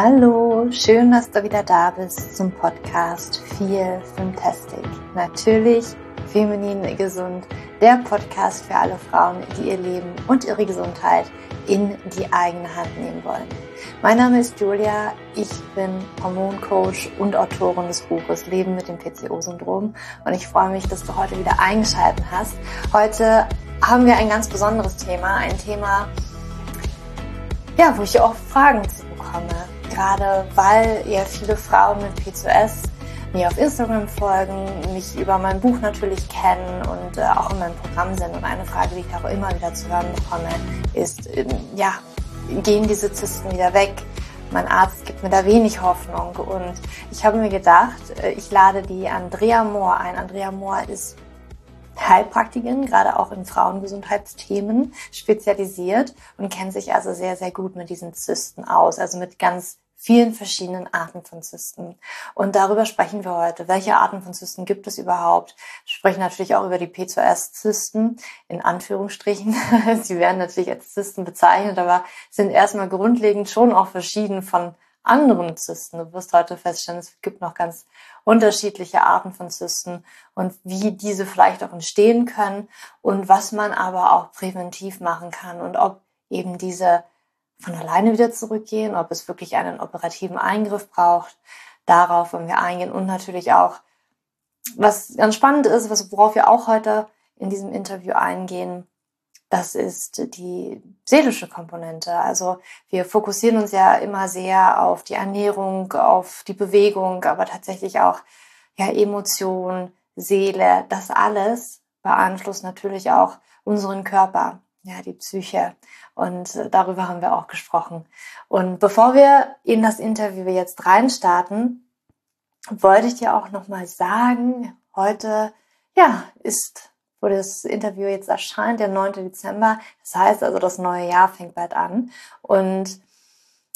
Hallo, schön, dass du wieder da bist zum Podcast Feel Fantastic. Natürlich feminin gesund, der Podcast für alle Frauen, die ihr Leben und ihre Gesundheit in die eigene Hand nehmen wollen. Mein Name ist Julia, ich bin Hormoncoach und Autorin des Buches Leben mit dem PCO-Syndrom und ich freue mich, dass du heute wieder eingeschaltet hast. Heute haben wir ein ganz besonderes Thema, ein Thema, ja, wo ich auch Fragen zu bekomme gerade weil ja viele Frauen mit P2S mir auf Instagram folgen, mich über mein Buch natürlich kennen und äh, auch in meinem Programm sind. Und eine Frage, die ich auch immer wieder zu hören bekomme, ist, ähm, ja, gehen diese Zysten wieder weg? Mein Arzt gibt mir da wenig Hoffnung und ich habe mir gedacht, äh, ich lade die Andrea Mohr ein. Andrea Mohr ist Heilpraktikerin, gerade auch in Frauengesundheitsthemen spezialisiert und kennt sich also sehr, sehr gut mit diesen Zysten aus, also mit ganz vielen verschiedenen Arten von Zysten. Und darüber sprechen wir heute. Welche Arten von Zysten gibt es überhaupt? Wir sprechen natürlich auch über die P2S-Zysten, in Anführungsstrichen. Sie werden natürlich als Zysten bezeichnet, aber sind erstmal grundlegend schon auch verschieden von anderen Zysten. Du wirst heute feststellen, es gibt noch ganz unterschiedliche Arten von Zysten und wie diese vielleicht auch entstehen können und was man aber auch präventiv machen kann und ob eben diese von alleine wieder zurückgehen, ob es wirklich einen operativen Eingriff braucht. Darauf wollen wir eingehen und natürlich auch, was ganz spannend ist, was, worauf wir auch heute in diesem Interview eingehen, das ist die seelische Komponente. Also wir fokussieren uns ja immer sehr auf die Ernährung, auf die Bewegung, aber tatsächlich auch ja Emotion, Seele, das alles beeinflusst natürlich auch unseren Körper ja, die Psyche. Und äh, darüber haben wir auch gesprochen. Und bevor wir in das Interview jetzt reinstarten, wollte ich dir auch nochmal sagen, heute, ja, ist, wo das Interview jetzt erscheint, der 9. Dezember. Das heißt also, das neue Jahr fängt bald an. Und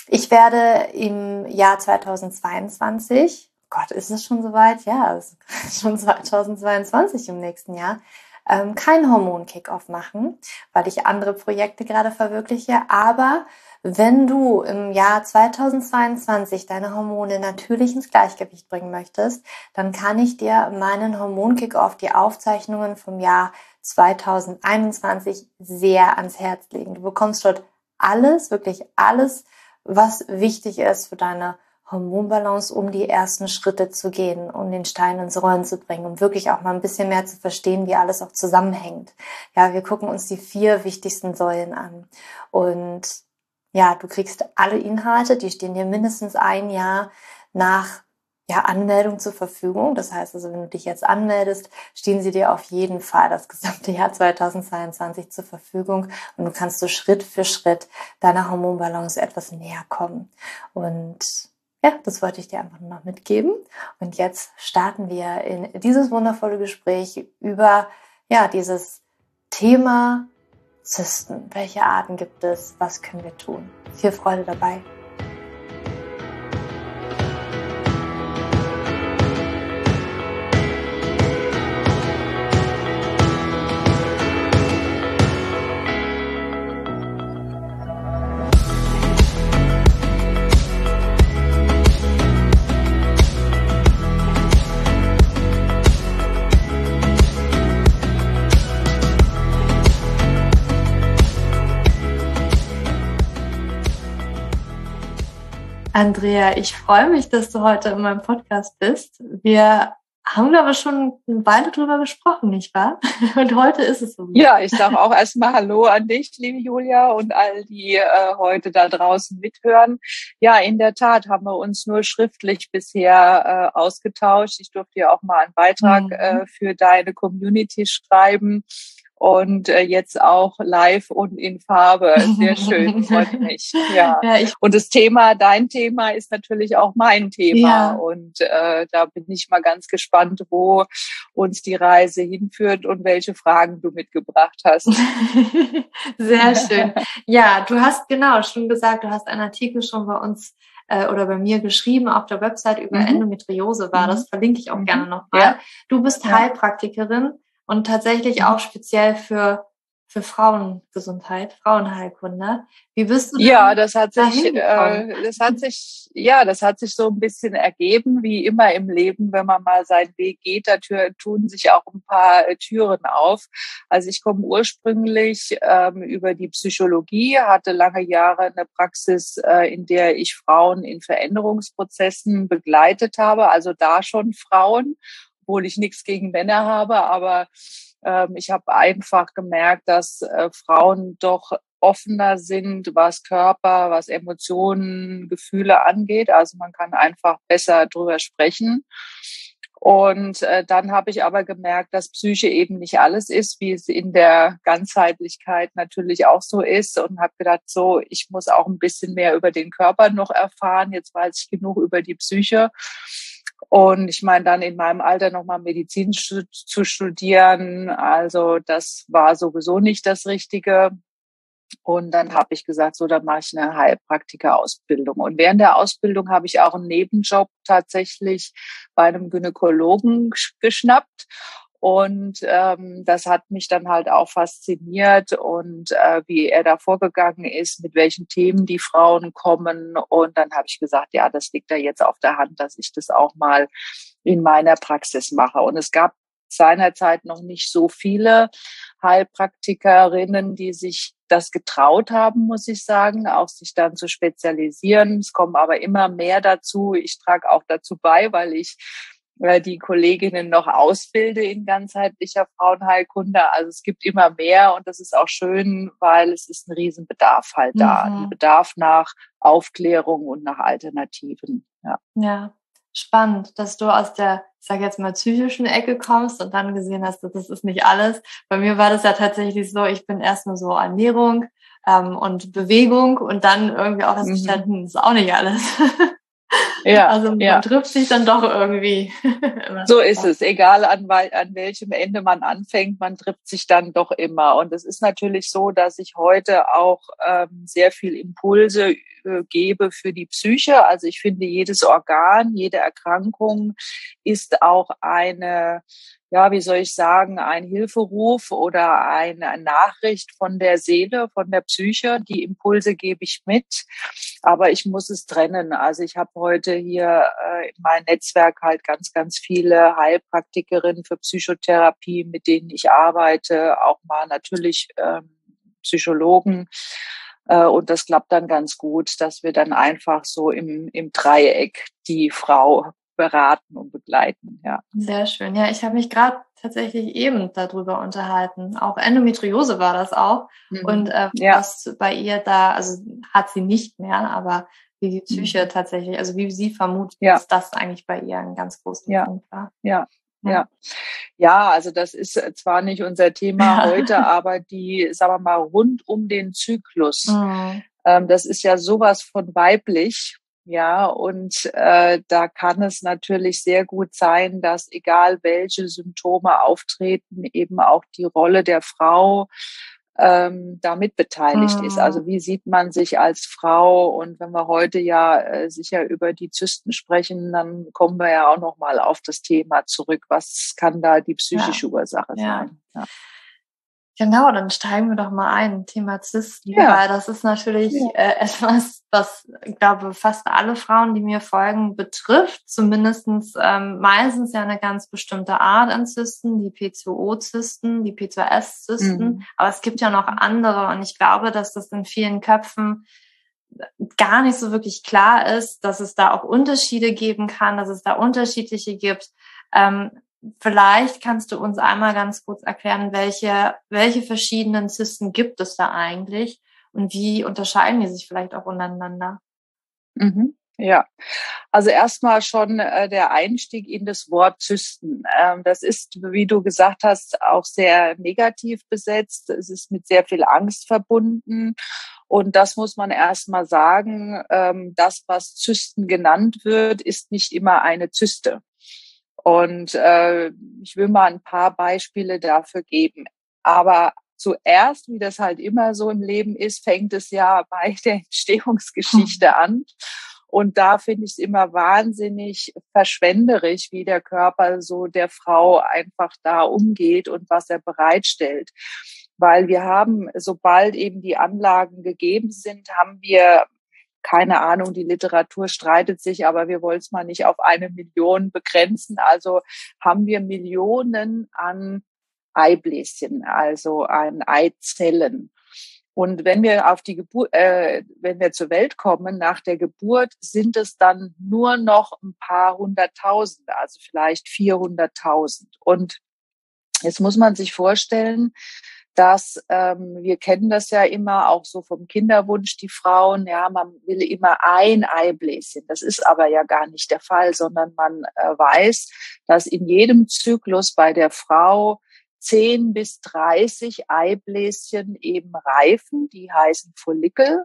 ich werde im Jahr 2022, Gott, ist es schon soweit? Ja, es ist schon 2022 im nächsten Jahr, ähm, kein Hormon-Kickoff machen, weil ich andere Projekte gerade verwirkliche. Aber wenn du im Jahr 2022 deine Hormone natürlich ins Gleichgewicht bringen möchtest, dann kann ich dir meinen Hormon-Kickoff, die Aufzeichnungen vom Jahr 2021 sehr ans Herz legen. Du bekommst dort alles, wirklich alles, was wichtig ist für deine Hormonbalance, um die ersten Schritte zu gehen, um den Stein ins Rollen zu bringen, um wirklich auch mal ein bisschen mehr zu verstehen, wie alles auch zusammenhängt. Ja, wir gucken uns die vier wichtigsten Säulen an. Und ja, du kriegst alle Inhalte, die stehen dir mindestens ein Jahr nach ja, Anmeldung zur Verfügung. Das heißt also, wenn du dich jetzt anmeldest, stehen sie dir auf jeden Fall das gesamte Jahr 2022 zur Verfügung und du kannst so Schritt für Schritt deiner Hormonbalance etwas näher kommen. Und ja, das wollte ich dir einfach nur noch mitgeben. Und jetzt starten wir in dieses wundervolle Gespräch über ja, dieses Thema Zysten. Welche Arten gibt es? Was können wir tun? Viel Freude dabei. Andrea, ich freue mich, dass du heute in meinem Podcast bist. Wir haben aber schon eine Weile drüber gesprochen, nicht wahr? Und heute ist es so. Ja, ich sage auch erstmal Hallo an dich, liebe Julia, und all die äh, heute da draußen mithören. Ja, in der Tat haben wir uns nur schriftlich bisher äh, ausgetauscht. Ich durfte ja auch mal einen Beitrag mhm. äh, für deine Community schreiben und äh, jetzt auch live und in Farbe. Sehr schön, freut mich. Ja. ja und das Thema, dein Thema ist natürlich auch mein Thema. Ja. Und äh, da bin ich mal ganz gespannt, wo uns die Reise hinführt und welche Fragen du mitgebracht hast. Sehr schön. Ja, du hast genau schon gesagt, du hast einen Artikel schon bei uns äh, oder bei mir geschrieben auf der Website über mhm. Endometriose war. Das mhm. verlinke ich auch mhm. gerne nochmal. Ja. Du bist Heilpraktikerin und tatsächlich auch speziell für für Frauengesundheit, Frauenheilkunde. Wie bist du Ja, das hat sich, äh, das hat sich, ja, das hat sich so ein bisschen ergeben, wie immer im Leben, wenn man mal seinen Weg geht, da tun sich auch ein paar äh, Türen auf. Also ich komme ursprünglich ähm, über die Psychologie, hatte lange Jahre eine Praxis, äh, in der ich Frauen in Veränderungsprozessen begleitet habe, also da schon Frauen, obwohl ich nichts gegen Männer habe, aber ähm, ich habe einfach gemerkt, dass äh, Frauen doch offener sind, was Körper, was Emotionen, Gefühle angeht. Also man kann einfach besser drüber sprechen. Und äh, dann habe ich aber gemerkt, dass Psyche eben nicht alles ist, wie es in der Ganzheitlichkeit natürlich auch so ist. Und habe gedacht, so, ich muss auch ein bisschen mehr über den Körper noch erfahren. Jetzt weiß ich genug über die Psyche. Und ich meine, dann in meinem Alter nochmal Medizin zu studieren, also das war sowieso nicht das Richtige. Und dann habe ich gesagt, so, dann mache ich eine Heilpraktiker-Ausbildung. Und während der Ausbildung habe ich auch einen Nebenjob tatsächlich bei einem Gynäkologen geschnappt. Und ähm, das hat mich dann halt auch fasziniert und äh, wie er da vorgegangen ist, mit welchen Themen die Frauen kommen. Und dann habe ich gesagt, ja, das liegt da jetzt auf der Hand, dass ich das auch mal in meiner Praxis mache. Und es gab seinerzeit noch nicht so viele Heilpraktikerinnen, die sich das getraut haben, muss ich sagen, auch sich dann zu spezialisieren. Es kommen aber immer mehr dazu. Ich trage auch dazu bei, weil ich die Kolleginnen noch ausbilde in ganzheitlicher Frauenheilkunde. Also es gibt immer mehr und das ist auch schön, weil es ist ein Riesenbedarf halt da. Mhm. Ein Bedarf nach Aufklärung und nach Alternativen. Ja. ja, spannend, dass du aus der, ich sage jetzt mal, psychischen Ecke kommst und dann gesehen hast, dass das ist nicht alles. Bei mir war das ja tatsächlich so, ich bin erstmal so Ernährung ähm, und Bewegung und dann irgendwie auch das mhm. Ist auch nicht alles. Ja, also man ja. trifft sich dann doch irgendwie. so ist es. Egal an, an welchem Ende man anfängt, man trifft sich dann doch immer. Und es ist natürlich so, dass ich heute auch ähm, sehr viel Impulse äh, gebe für die Psyche. Also ich finde, jedes Organ, jede Erkrankung ist auch eine ja, wie soll ich sagen, ein Hilferuf oder eine Nachricht von der Seele, von der Psyche. Die Impulse gebe ich mit, aber ich muss es trennen. Also ich habe heute hier äh, in meinem Netzwerk halt ganz, ganz viele Heilpraktikerinnen für Psychotherapie, mit denen ich arbeite, auch mal natürlich ähm, Psychologen. Äh, und das klappt dann ganz gut, dass wir dann einfach so im, im Dreieck die Frau beraten und begleiten. Ja. Sehr schön. Ja, ich habe mich gerade tatsächlich eben darüber unterhalten. Auch Endometriose war das auch. Mhm. Und äh, ja. was bei ihr da, also hat sie nicht mehr, aber wie die Psyche mhm. tatsächlich, also wie sie vermutet, ja. dass das eigentlich bei ihr ein ganz großer ja. Punkt war. Ja, ja. Ja, also das ist zwar nicht unser Thema heute, aber die, sagen wir mal, rund um den Zyklus. Mhm. Ähm, das ist ja sowas von weiblich. Ja, und äh, da kann es natürlich sehr gut sein, dass egal welche Symptome auftreten, eben auch die Rolle der Frau ähm, damit beteiligt mhm. ist. Also wie sieht man sich als Frau? Und wenn wir heute ja äh, sicher über die Zysten sprechen, dann kommen wir ja auch noch mal auf das Thema zurück. Was kann da die psychische ja. Ursache ja. sein? Ja. Genau, dann steigen wir doch mal ein, Thema Zysten, ja. weil das ist natürlich ja. äh, etwas, was, ich glaube, fast alle Frauen, die mir folgen, betrifft. Zumindestens ähm, meistens ja eine ganz bestimmte Art an Zysten, die PCO-Zysten, die P2S-Zysten. Mhm. Aber es gibt ja noch andere und ich glaube, dass das in vielen Köpfen gar nicht so wirklich klar ist, dass es da auch Unterschiede geben kann, dass es da unterschiedliche gibt. Ähm, Vielleicht kannst du uns einmal ganz kurz erklären, welche, welche verschiedenen Zysten gibt es da eigentlich und wie unterscheiden die sich vielleicht auch untereinander? Mhm. Ja, also erstmal schon äh, der Einstieg in das Wort Zysten. Ähm, das ist, wie du gesagt hast, auch sehr negativ besetzt. Es ist mit sehr viel Angst verbunden. Und das muss man erstmal sagen. Ähm, das, was Zysten genannt wird, ist nicht immer eine Zyste. Und äh, ich will mal ein paar Beispiele dafür geben. Aber zuerst, wie das halt immer so im Leben ist, fängt es ja bei der Entstehungsgeschichte an. Und da finde ich es immer wahnsinnig verschwenderisch, wie der Körper so der Frau einfach da umgeht und was er bereitstellt. weil wir haben, sobald eben die Anlagen gegeben sind, haben wir keine Ahnung, die Literatur streitet sich, aber wir wollen es mal nicht auf eine Million begrenzen. Also haben wir Millionen an Eibläschen, also an Eizellen. Und wenn wir auf die Geburt, äh, wenn wir zur Welt kommen nach der Geburt, sind es dann nur noch ein paar hunderttausend, also vielleicht vierhunderttausend. Und jetzt muss man sich vorstellen, dass ähm, wir kennen das ja immer auch so vom Kinderwunsch, die Frauen, ja, man will immer ein Eibläschen. Das ist aber ja gar nicht der Fall, sondern man äh, weiß, dass in jedem Zyklus bei der Frau 10 bis 30 Eibläschen eben reifen, die heißen Follikel.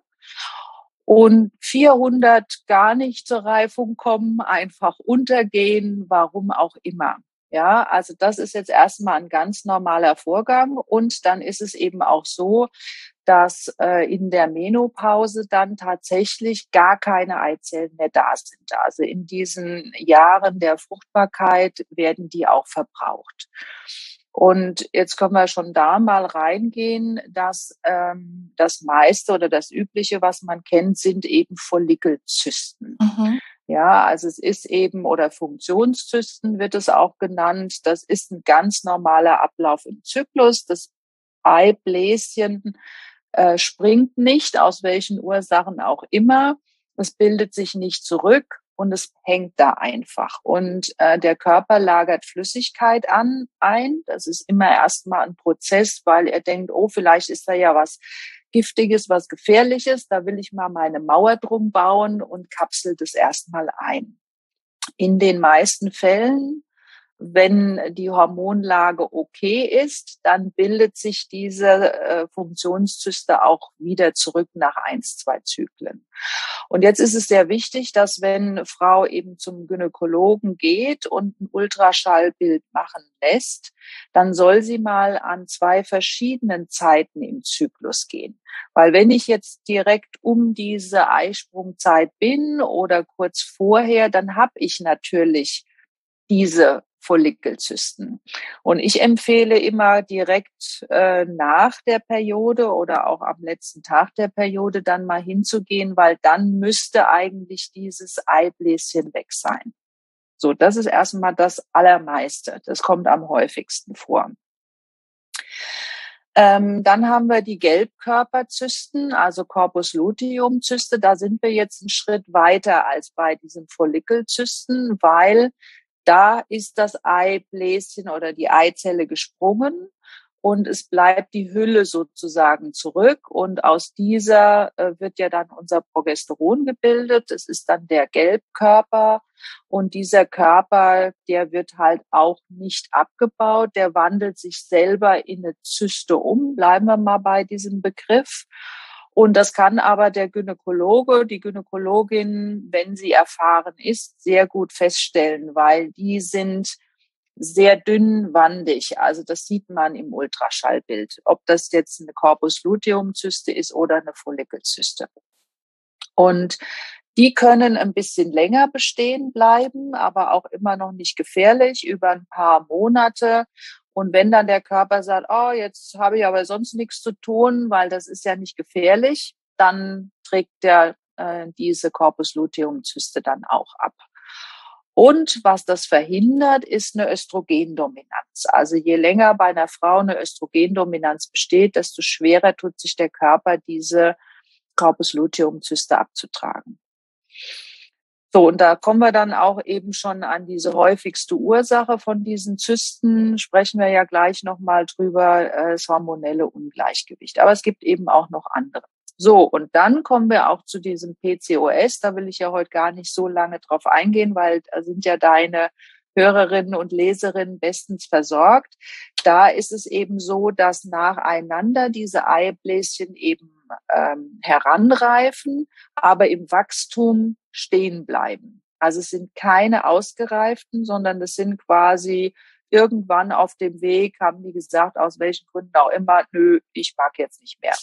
Und 400 gar nicht zur Reifung kommen, einfach untergehen, warum auch immer. Ja, also das ist jetzt erstmal ein ganz normaler Vorgang. Und dann ist es eben auch so, dass äh, in der Menopause dann tatsächlich gar keine Eizellen mehr da sind. Also in diesen Jahren der Fruchtbarkeit werden die auch verbraucht. Und jetzt können wir schon da mal reingehen, dass ähm, das meiste oder das Übliche, was man kennt, sind eben Follikelzysten. Mhm. Ja, also es ist eben, oder Funktionszysten wird es auch genannt. Das ist ein ganz normaler Ablauf im Zyklus. Das Eibläschen äh, springt nicht, aus welchen Ursachen auch immer. Es bildet sich nicht zurück und es hängt da einfach. Und äh, der Körper lagert Flüssigkeit an ein. Das ist immer erstmal ein Prozess, weil er denkt, oh, vielleicht ist da ja was Giftiges, was Gefährliches, da will ich mal meine Mauer drum bauen und kapselt es erstmal ein. In den meisten Fällen wenn die Hormonlage okay ist, dann bildet sich diese äh, Funktionszyste auch wieder zurück nach eins, zwei Zyklen. Und jetzt ist es sehr wichtig, dass wenn Frau eben zum Gynäkologen geht und ein Ultraschallbild machen lässt, dann soll sie mal an zwei verschiedenen Zeiten im Zyklus gehen. Weil wenn ich jetzt direkt um diese Eisprungzeit bin oder kurz vorher, dann habe ich natürlich diese Follikelzysten. Und ich empfehle immer direkt äh, nach der Periode oder auch am letzten Tag der Periode dann mal hinzugehen, weil dann müsste eigentlich dieses Eibläschen weg sein. So, das ist erstmal das Allermeiste. Das kommt am häufigsten vor. Ähm, dann haben wir die Gelbkörperzysten, also Corpus luteum Zyste. Da sind wir jetzt einen Schritt weiter als bei diesen Follikelzysten, weil da ist das Eibläschen oder die Eizelle gesprungen und es bleibt die Hülle sozusagen zurück und aus dieser äh, wird ja dann unser Progesteron gebildet. Es ist dann der Gelbkörper und dieser Körper, der wird halt auch nicht abgebaut, der wandelt sich selber in eine Zyste um. Bleiben wir mal bei diesem Begriff. Und das kann aber der Gynäkologe, die Gynäkologin, wenn sie erfahren ist, sehr gut feststellen, weil die sind sehr dünnwandig. Also das sieht man im Ultraschallbild, ob das jetzt eine Corpus luteum Zyste ist oder eine Follikelzyste. Und die können ein bisschen länger bestehen bleiben, aber auch immer noch nicht gefährlich über ein paar Monate. Und wenn dann der Körper sagt, oh, jetzt habe ich aber sonst nichts zu tun, weil das ist ja nicht gefährlich, dann trägt der äh, diese Corpus luteum Zyste dann auch ab. Und was das verhindert, ist eine Östrogendominanz. Also je länger bei einer Frau eine Östrogendominanz besteht, desto schwerer tut sich der Körper, diese Corpus luteum Zyste abzutragen. So, und da kommen wir dann auch eben schon an diese häufigste Ursache von diesen Zysten, sprechen wir ja gleich nochmal drüber, äh, das hormonelle Ungleichgewicht. Aber es gibt eben auch noch andere. So, und dann kommen wir auch zu diesem PCOS. Da will ich ja heute gar nicht so lange drauf eingehen, weil da sind ja deine Hörerinnen und Leserinnen bestens versorgt. Da ist es eben so, dass nacheinander diese Eibläschen eben ähm, heranreifen, aber im Wachstum stehen bleiben. Also es sind keine ausgereiften, sondern es sind quasi irgendwann auf dem Weg, haben die gesagt, aus welchen Gründen auch immer, nö, ich mag jetzt nicht mehr.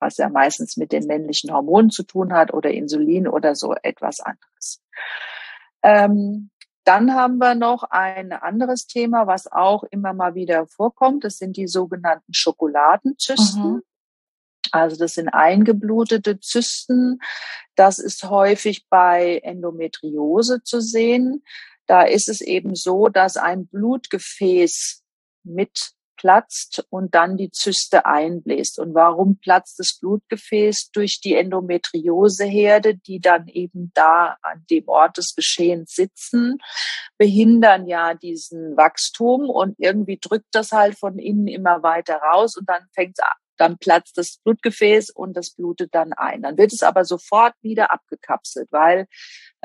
Was ja meistens mit den männlichen Hormonen zu tun hat oder Insulin oder so etwas anderes. Ähm, Dann haben wir noch ein anderes Thema, was auch immer mal wieder vorkommt. Das sind die sogenannten Schokoladenzysten. Mhm. Also das sind eingeblutete Zysten. Das ist häufig bei Endometriose zu sehen. Da ist es eben so, dass ein Blutgefäß mit platzt und dann die Zyste einbläst. Und warum platzt das Blutgefäß? Durch die Endometrioseherde, die dann eben da an dem Ort des Geschehens sitzen, behindern ja diesen Wachstum und irgendwie drückt das halt von innen immer weiter raus und dann fängt dann platzt das Blutgefäß und das blutet dann ein. Dann wird es aber sofort wieder abgekapselt, weil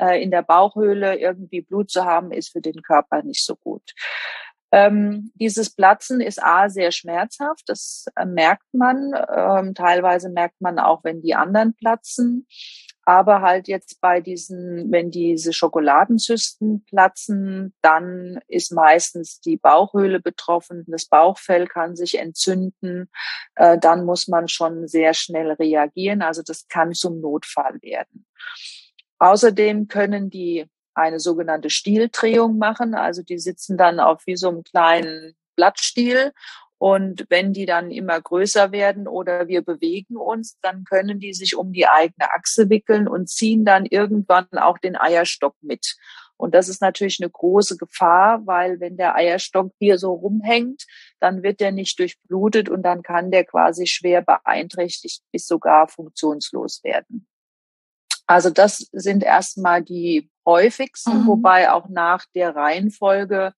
äh, in der Bauchhöhle irgendwie Blut zu haben, ist für den Körper nicht so gut. Ähm, dieses Platzen ist A sehr schmerzhaft, das äh, merkt man. Ähm, teilweise merkt man auch, wenn die anderen platzen. Aber halt jetzt bei diesen, wenn diese Schokoladenzysten platzen, dann ist meistens die Bauchhöhle betroffen, das Bauchfell kann sich entzünden, äh, dann muss man schon sehr schnell reagieren. Also das kann zum Notfall werden. Außerdem können die eine sogenannte Stieldrehung machen. Also die sitzen dann auf wie so einem kleinen Blattstiel. Und wenn die dann immer größer werden oder wir bewegen uns, dann können die sich um die eigene Achse wickeln und ziehen dann irgendwann auch den Eierstock mit. Und das ist natürlich eine große Gefahr, weil wenn der Eierstock hier so rumhängt, dann wird der nicht durchblutet und dann kann der quasi schwer beeinträchtigt bis sogar funktionslos werden. Also das sind erstmal die häufigsten, mhm. wobei auch nach der Reihenfolge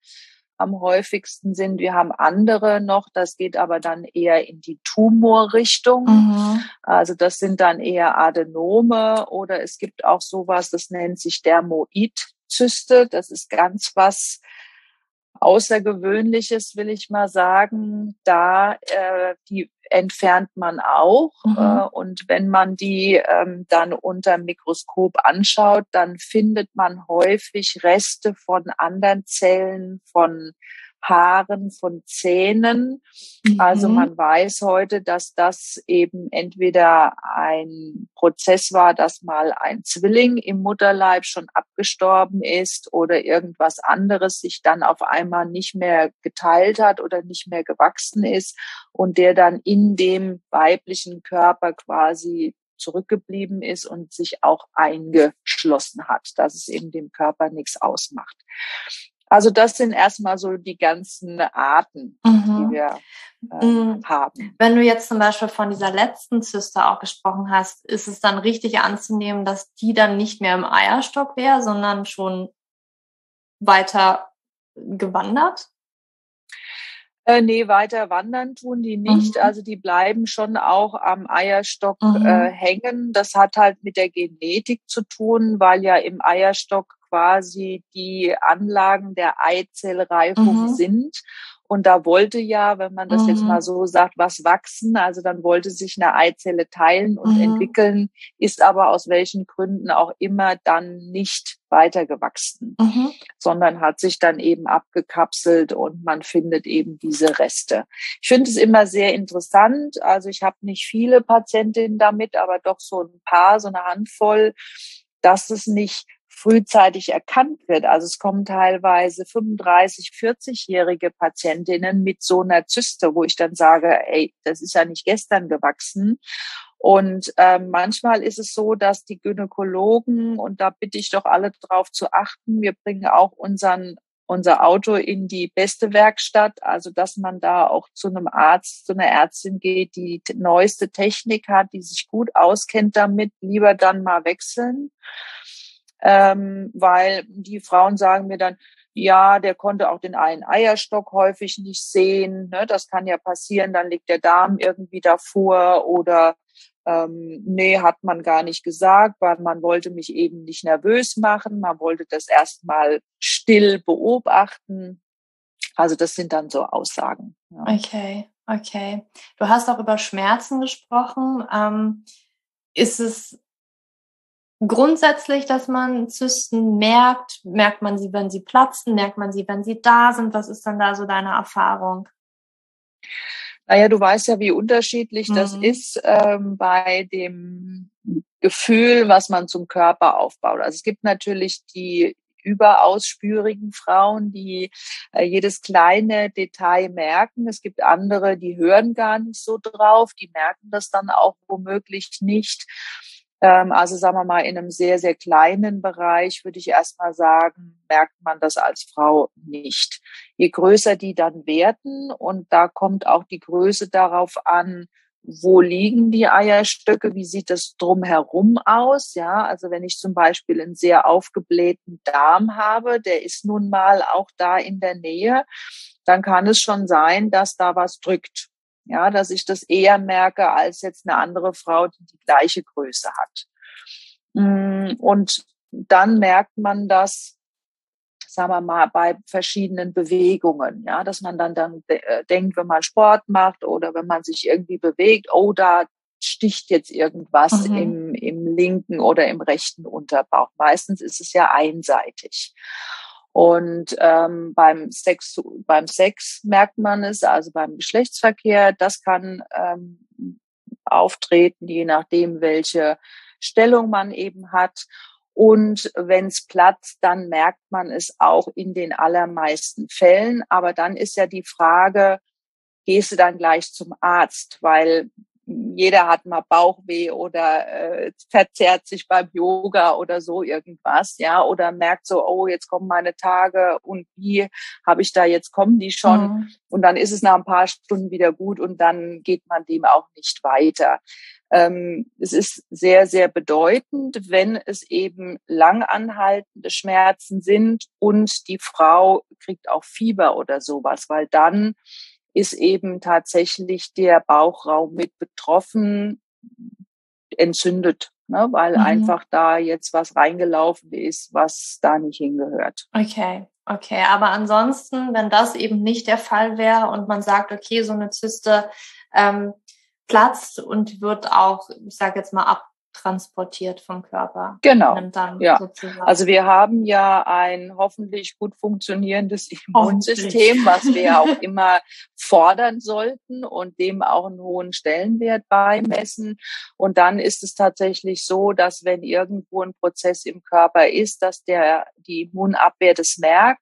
am häufigsten sind. Wir haben andere noch, das geht aber dann eher in die Tumorrichtung. Mhm. Also das sind dann eher Adenome oder es gibt auch sowas, das nennt sich Dermoidzyste. Das ist ganz was Außergewöhnliches, will ich mal sagen. Da äh, die entfernt man auch. Mhm. Äh, und wenn man die ähm, dann unter Mikroskop anschaut, dann findet man häufig Reste von anderen Zellen, von Haaren, von Zähnen. Mhm. Also man weiß heute, dass das eben entweder ein Prozess war, dass mal ein Zwilling im Mutterleib schon abgestorben ist oder irgendwas anderes sich dann auf einmal nicht mehr geteilt hat oder nicht mehr gewachsen ist und der dann in dem weiblichen Körper quasi zurückgeblieben ist und sich auch eingeschlossen hat, dass es eben dem Körper nichts ausmacht. Also das sind erstmal so die ganzen Arten, mhm. die wir äh, mhm. haben. Wenn du jetzt zum Beispiel von dieser letzten Zyste auch gesprochen hast, ist es dann richtig anzunehmen, dass die dann nicht mehr im Eierstock wäre, sondern schon weiter gewandert? Äh, nee, weiter wandern tun die nicht. Mhm. Also die bleiben schon auch am Eierstock mhm. äh, hängen. Das hat halt mit der Genetik zu tun, weil ja im Eierstock quasi die Anlagen der Eizellreifung mhm. sind. Und da wollte ja, wenn man das mhm. jetzt mal so sagt, was wachsen. Also dann wollte sich eine Eizelle teilen und mhm. entwickeln, ist aber aus welchen Gründen auch immer dann nicht weitergewachsen, mhm. sondern hat sich dann eben abgekapselt und man findet eben diese Reste. Ich finde es immer sehr interessant. Also ich habe nicht viele Patientinnen damit, aber doch so ein paar, so eine Handvoll, dass es nicht frühzeitig erkannt wird. Also es kommen teilweise 35, 40-jährige Patientinnen mit so einer Zyste, wo ich dann sage, ey, das ist ja nicht gestern gewachsen. Und äh, manchmal ist es so, dass die Gynäkologen, und da bitte ich doch alle drauf zu achten, wir bringen auch unseren unser Auto in die beste Werkstatt, also dass man da auch zu einem Arzt, zu einer Ärztin geht, die die neueste Technik hat, die sich gut auskennt damit, lieber dann mal wechseln ähm, weil die Frauen sagen mir dann, ja, der konnte auch den einen Eierstock häufig nicht sehen. Ne? Das kann ja passieren, dann liegt der Darm irgendwie davor oder ähm, nee, hat man gar nicht gesagt, weil man wollte mich eben nicht nervös machen, man wollte das erstmal still beobachten. Also das sind dann so Aussagen. Ja. Okay, okay. Du hast auch über Schmerzen gesprochen. Ähm, ist es grundsätzlich, dass man Zysten merkt? Merkt man sie, wenn sie platzen? Merkt man sie, wenn sie da sind? Was ist dann da so deine Erfahrung? Naja, du weißt ja, wie unterschiedlich mhm. das ist ähm, bei dem Gefühl, was man zum Körper aufbaut. Also es gibt natürlich die überaus spürigen Frauen, die äh, jedes kleine Detail merken. Es gibt andere, die hören gar nicht so drauf, die merken das dann auch womöglich nicht. Ähm, also sagen wir mal, in einem sehr, sehr kleinen Bereich würde ich erstmal sagen, merkt man das als Frau nicht. Je größer die dann werden, und da kommt auch die Größe darauf an, wo liegen die Eierstöcke, wie sieht das drumherum aus, ja, also wenn ich zum Beispiel einen sehr aufgeblähten Darm habe, der ist nun mal auch da in der Nähe, dann kann es schon sein, dass da was drückt. Ja, dass ich das eher merke als jetzt eine andere Frau, die die gleiche Größe hat. Mm, und dann merkt man das, sagen wir mal, bei verschiedenen Bewegungen, ja, dass man dann, dann äh, denkt, wenn man Sport macht oder wenn man sich irgendwie bewegt, oh, da sticht jetzt irgendwas mhm. im, im linken oder im rechten Unterbauch. Meistens ist es ja einseitig. Und ähm, beim Sex, beim Sex merkt man es, also beim Geschlechtsverkehr, das kann ähm, auftreten, je nachdem, welche Stellung man eben hat. Und wenn es platzt, dann merkt man es auch in den allermeisten Fällen. Aber dann ist ja die Frage, gehst du dann gleich zum Arzt? Weil jeder hat mal Bauchweh oder äh, verzerrt sich beim Yoga oder so irgendwas, ja, oder merkt so, oh, jetzt kommen meine Tage und wie habe ich da jetzt kommen die schon mhm. und dann ist es nach ein paar Stunden wieder gut und dann geht man dem auch nicht weiter. Ähm, es ist sehr, sehr bedeutend, wenn es eben langanhaltende Schmerzen sind und die Frau kriegt auch Fieber oder sowas, weil dann ist eben tatsächlich der Bauchraum mit betroffen, entzündet, ne, weil mhm. einfach da jetzt was reingelaufen ist, was da nicht hingehört. Okay, okay. Aber ansonsten, wenn das eben nicht der Fall wäre und man sagt, okay, so eine Zyste ähm, platzt und wird auch, ich sage jetzt mal, ab transportiert vom Körper. Genau. ja. Also wir haben ja ein hoffentlich gut funktionierendes Immunsystem, was wir auch immer fordern sollten und dem auch einen hohen Stellenwert beimessen. Und dann ist es tatsächlich so, dass wenn irgendwo ein Prozess im Körper ist, dass der die Immunabwehr das merkt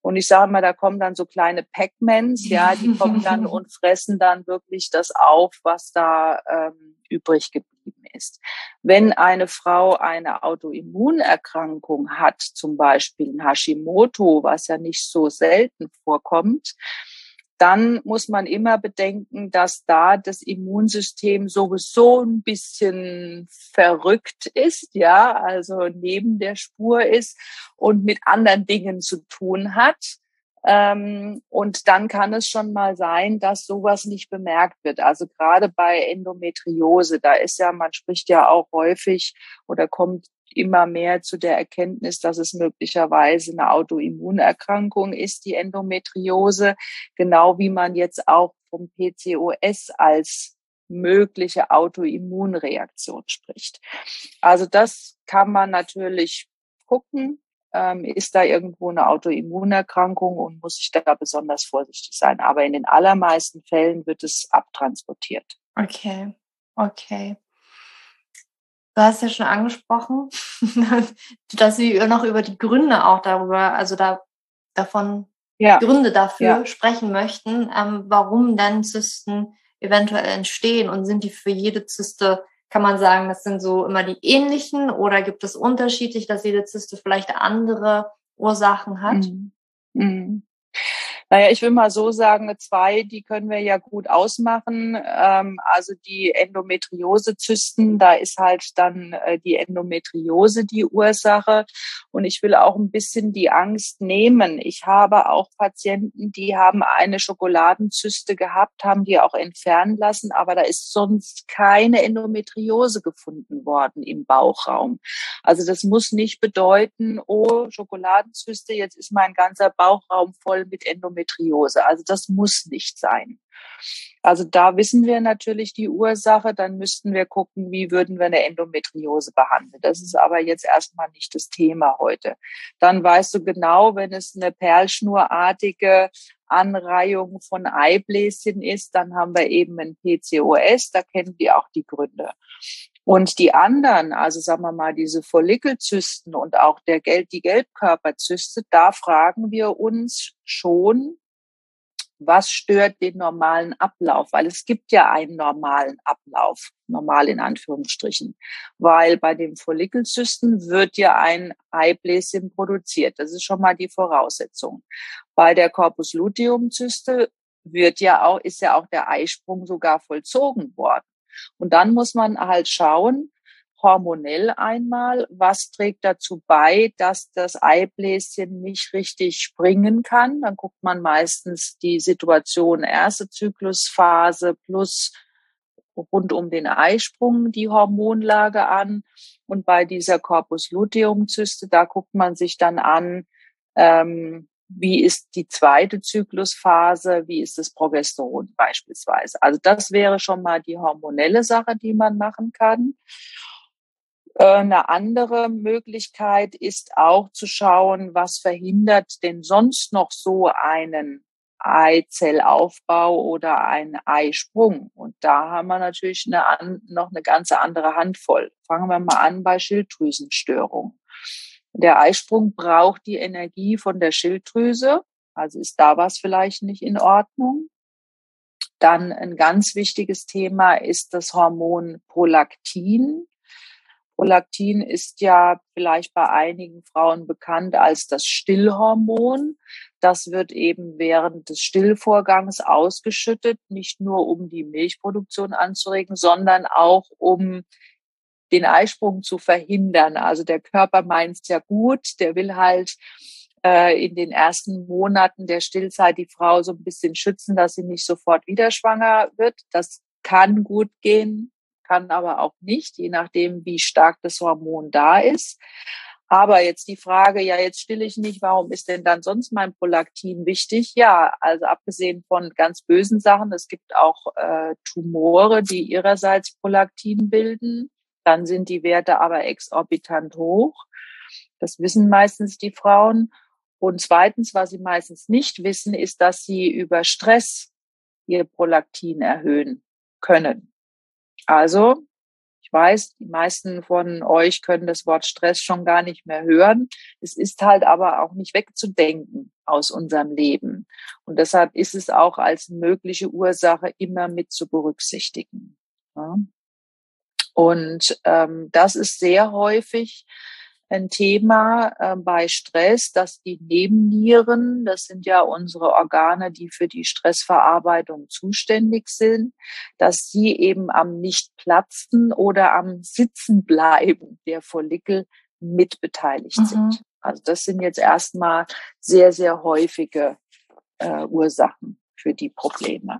und ich sage mal, da kommen dann so kleine Pac-Mans, ja, die kommen dann und fressen dann wirklich das auf, was da ähm, übrig geblieben ist. Wenn eine Frau eine Autoimmunerkrankung hat, zum Beispiel ein Hashimoto, was ja nicht so selten vorkommt, dann muss man immer bedenken, dass da das Immunsystem sowieso ein bisschen verrückt ist, ja, also neben der Spur ist und mit anderen Dingen zu tun hat. Ähm, und dann kann es schon mal sein, dass sowas nicht bemerkt wird. Also gerade bei Endometriose, da ist ja, man spricht ja auch häufig oder kommt immer mehr zu der Erkenntnis, dass es möglicherweise eine Autoimmunerkrankung ist, die Endometriose, genau wie man jetzt auch vom PCOS als mögliche Autoimmunreaktion spricht. Also das kann man natürlich gucken ähm, ist da irgendwo eine Autoimmunerkrankung und muss ich da besonders vorsichtig sein. Aber in den allermeisten Fällen wird es abtransportiert. Okay, okay. Du hast ja schon angesprochen, dass wir noch über die Gründe auch darüber, also da davon ja. Gründe dafür ja. sprechen möchten, ähm, warum denn Zysten eventuell entstehen und sind die für jede Zyste kann man sagen, das sind so immer die ähnlichen oder gibt es unterschiedlich, dass jede Zyste vielleicht andere Ursachen hat? Mhm. Mhm. Naja, ich will mal so sagen, zwei, die können wir ja gut ausmachen. Ähm, also die Endometriose-Zysten, da ist halt dann äh, die Endometriose die Ursache. Und ich will auch ein bisschen die Angst nehmen. Ich habe auch Patienten, die haben eine Schokoladenzyste gehabt, haben die auch entfernen lassen, aber da ist sonst keine Endometriose gefunden worden im Bauchraum. Also das muss nicht bedeuten, oh, Schokoladenzyste, jetzt ist mein ganzer Bauchraum voll mit Endometriose. Endometriose. Also das muss nicht sein. Also da wissen wir natürlich die Ursache, dann müssten wir gucken, wie würden wir eine Endometriose behandeln. Das ist aber jetzt erstmal nicht das Thema heute. Dann weißt du genau, wenn es eine perlschnurartige Anreihung von Eibläschen ist, dann haben wir eben ein PCOS, da kennen wir auch die Gründe. Und die anderen, also sagen wir mal diese Follikelzysten und auch der Gel die Gelbkörperzyste, da fragen wir uns schon, was stört den normalen Ablauf? Weil es gibt ja einen normalen Ablauf, normal in Anführungsstrichen. Weil bei den Follikelzysten wird ja ein Eibläschen produziert. Das ist schon mal die Voraussetzung. Bei der Corpus luteum Zyste wird ja auch, ist ja auch der Eisprung sogar vollzogen worden. Und dann muss man halt schauen, hormonell einmal. Was trägt dazu bei, dass das Eibläschen nicht richtig springen kann? Dann guckt man meistens die Situation erste Zyklusphase plus rund um den Eisprung die Hormonlage an. Und bei dieser Corpus luteum Zyste, da guckt man sich dann an, ähm, wie ist die zweite Zyklusphase, wie ist das Progesteron beispielsweise. Also das wäre schon mal die hormonelle Sache, die man machen kann. Äh, eine andere Möglichkeit ist auch zu schauen, was verhindert denn sonst noch so einen Eizellaufbau oder einen Eisprung. Und da haben wir natürlich eine, noch eine ganze andere Handvoll. Fangen wir mal an bei Schilddrüsenstörungen. Der Eisprung braucht die Energie von der Schilddrüse. Also ist da was vielleicht nicht in Ordnung. Dann ein ganz wichtiges Thema ist das Hormon Prolaktin. Prolaktin ist ja vielleicht bei einigen Frauen bekannt als das Stillhormon. Das wird eben während des Stillvorgangs ausgeschüttet, nicht nur um die Milchproduktion anzuregen, sondern auch um den Eisprung zu verhindern. Also der Körper meint ja gut, der will halt äh, in den ersten Monaten der Stillzeit die Frau so ein bisschen schützen, dass sie nicht sofort wieder schwanger wird. Das kann gut gehen, kann aber auch nicht, je nachdem, wie stark das Hormon da ist. Aber jetzt die Frage, ja, jetzt stille ich nicht, warum ist denn dann sonst mein Prolaktin wichtig? Ja, also abgesehen von ganz bösen Sachen, es gibt auch äh, Tumore, die ihrerseits Prolaktin bilden. Dann sind die Werte aber exorbitant hoch. Das wissen meistens die Frauen. Und zweitens, was sie meistens nicht wissen, ist, dass sie über Stress ihr Prolaktin erhöhen können. Also, ich weiß, die meisten von euch können das Wort Stress schon gar nicht mehr hören. Es ist halt aber auch nicht wegzudenken aus unserem Leben. Und deshalb ist es auch als mögliche Ursache immer mit zu berücksichtigen. Ja. Und ähm, das ist sehr häufig ein Thema äh, bei Stress, dass die Nebennieren, das sind ja unsere Organe, die für die Stressverarbeitung zuständig sind, dass sie eben am nicht platzen oder am Sitzen bleiben der Follikel mitbeteiligt mhm. sind. Also das sind jetzt erstmal sehr, sehr häufige äh, Ursachen für die Probleme.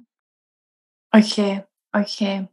Okay, okay.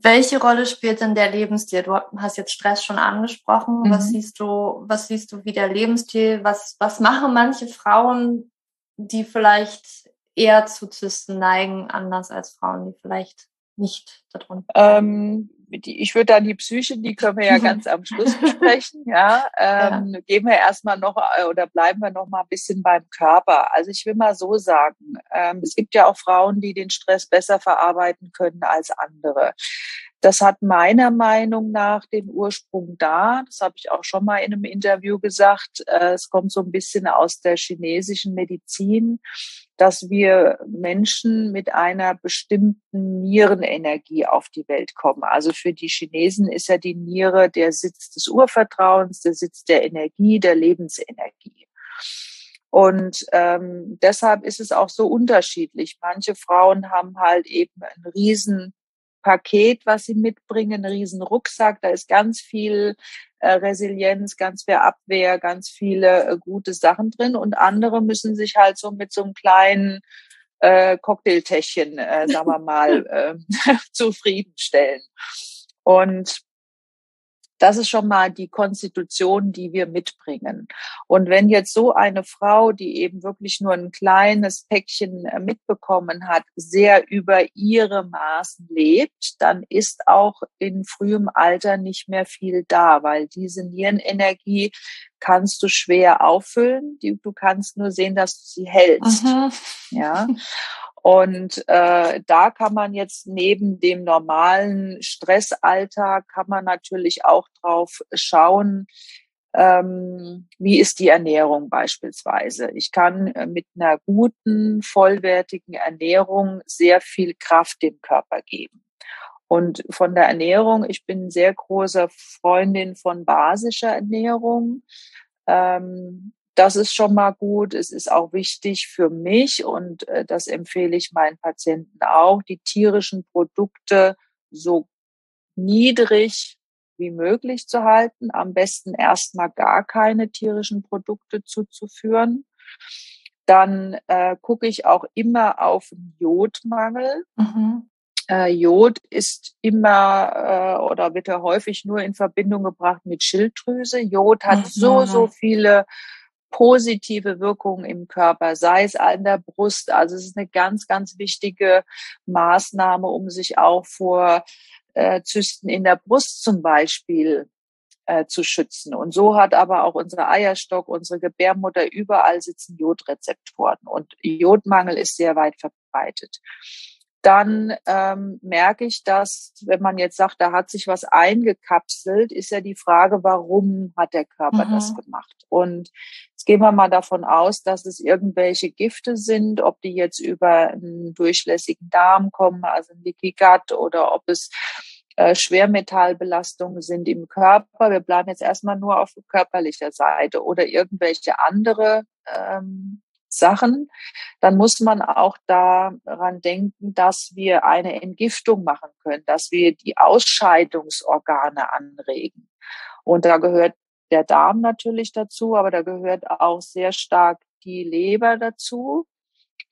Welche Rolle spielt denn der Lebensstil? Du hast jetzt Stress schon angesprochen. Mhm. Was siehst du, was siehst du wie der Lebensstil? Was, was machen manche Frauen, die vielleicht eher zu Zysten neigen, anders als Frauen, die vielleicht nicht darunter? Ähm, ich würde dann die Psyche, die können wir ja ganz am Schluss besprechen. Ja, ähm, ja. gehen wir erstmal noch äh, oder bleiben wir noch mal ein bisschen beim Körper. Also ich will mal so sagen, ähm, es gibt ja auch Frauen, die den Stress besser verarbeiten können als andere. Das hat meiner Meinung nach den Ursprung da. Das habe ich auch schon mal in einem Interview gesagt. Äh, es kommt so ein bisschen aus der chinesischen Medizin, dass wir Menschen mit einer bestimmten Nierenenergie auf die Welt kommen. Also für die Chinesen ist ja die Niere der Sitz des Urvertrauens, der Sitz der Energie, der Lebensenergie. Und ähm, deshalb ist es auch so unterschiedlich. Manche Frauen haben halt eben einen riesen Paket, was sie mitbringen, einen riesen Rucksack. Da ist ganz viel Resilienz, ganz viel Abwehr, ganz viele äh, gute Sachen drin. Und andere müssen sich halt so mit so einem kleinen äh, Cocktailtäschchen, äh, sagen wir mal, äh, zufriedenstellen. Und das ist schon mal die Konstitution, die wir mitbringen. Und wenn jetzt so eine Frau, die eben wirklich nur ein kleines Päckchen äh, mitbekommen hat, sehr über ihre Maßen lebt, dann ist auch in frühem Alter nicht mehr viel da, weil diese Nierenenergie kannst du schwer auffüllen. Du kannst nur sehen, dass du sie hältst. Aha. Ja. Und äh, da kann man jetzt neben dem normalen Stressalltag, kann man natürlich auch drauf schauen, ähm, wie ist die Ernährung beispielsweise. Ich kann äh, mit einer guten, vollwertigen Ernährung sehr viel Kraft dem Körper geben. Und von der Ernährung, ich bin sehr großer Freundin von basischer Ernährung. Ähm, das ist schon mal gut. Es ist auch wichtig für mich und äh, das empfehle ich meinen Patienten auch, die tierischen Produkte so niedrig wie möglich zu halten. Am besten erstmal gar keine tierischen Produkte zuzuführen. Dann äh, gucke ich auch immer auf Jodmangel. Mhm. Äh, Jod ist immer äh, oder wird ja häufig nur in Verbindung gebracht mit Schilddrüse. Jod hat mhm. so, so viele positive Wirkungen im Körper, sei es an der Brust. Also es ist eine ganz, ganz wichtige Maßnahme, um sich auch vor äh, Zysten in der Brust zum Beispiel äh, zu schützen. Und so hat aber auch unser Eierstock, unsere Gebärmutter, überall sitzen Jodrezeptoren. Und Jodmangel ist sehr weit verbreitet dann ähm, merke ich, dass, wenn man jetzt sagt, da hat sich was eingekapselt, ist ja die Frage, warum hat der Körper mhm. das gemacht? Und jetzt gehen wir mal davon aus, dass es irgendwelche Gifte sind, ob die jetzt über einen durchlässigen Darm kommen, also ein Leaky Gut, oder ob es äh, Schwermetallbelastungen sind im Körper. Wir bleiben jetzt erstmal nur auf körperlicher Seite oder irgendwelche andere ähm, Sachen, dann muss man auch daran denken, dass wir eine Entgiftung machen können, dass wir die Ausscheidungsorgane anregen. Und da gehört der Darm natürlich dazu, aber da gehört auch sehr stark die Leber dazu.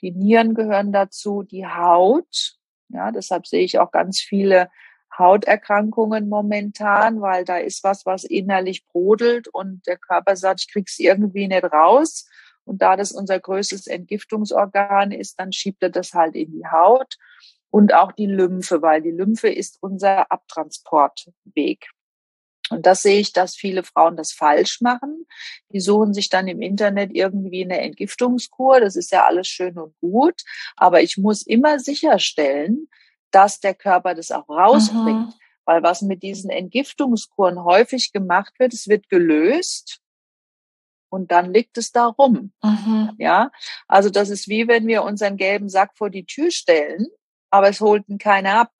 Die Nieren gehören dazu, die Haut. Ja, deshalb sehe ich auch ganz viele Hauterkrankungen momentan, weil da ist was, was innerlich brodelt und der Körper sagt, ich krieg's irgendwie nicht raus. Und da das unser größtes Entgiftungsorgan ist, dann schiebt er das halt in die Haut und auch die Lymphe, weil die Lymphe ist unser Abtransportweg. Und das sehe ich, dass viele Frauen das falsch machen. Die suchen sich dann im Internet irgendwie eine Entgiftungskur. Das ist ja alles schön und gut. Aber ich muss immer sicherstellen, dass der Körper das auch rausbringt. Mhm. Weil was mit diesen Entgiftungskuren häufig gemacht wird, es wird gelöst und dann liegt es da rum. Mhm. Ja, also das ist wie wenn wir unseren gelben Sack vor die Tür stellen, aber es holt ihn keiner ab.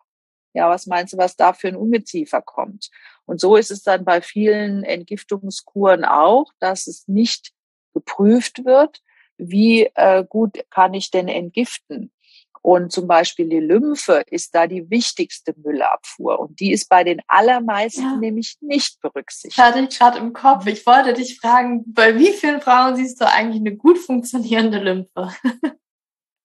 Ja, was meinst du, was da für ein Ungeziefer kommt? Und so ist es dann bei vielen Entgiftungskuren auch, dass es nicht geprüft wird, wie äh, gut kann ich denn entgiften? Und zum Beispiel die Lymphe ist da die wichtigste Müllabfuhr. Und die ist bei den allermeisten ja. nämlich nicht berücksichtigt. Hatte ich gerade im Kopf. Ich wollte dich fragen, bei wie vielen Frauen siehst du eigentlich eine gut funktionierende Lymphe?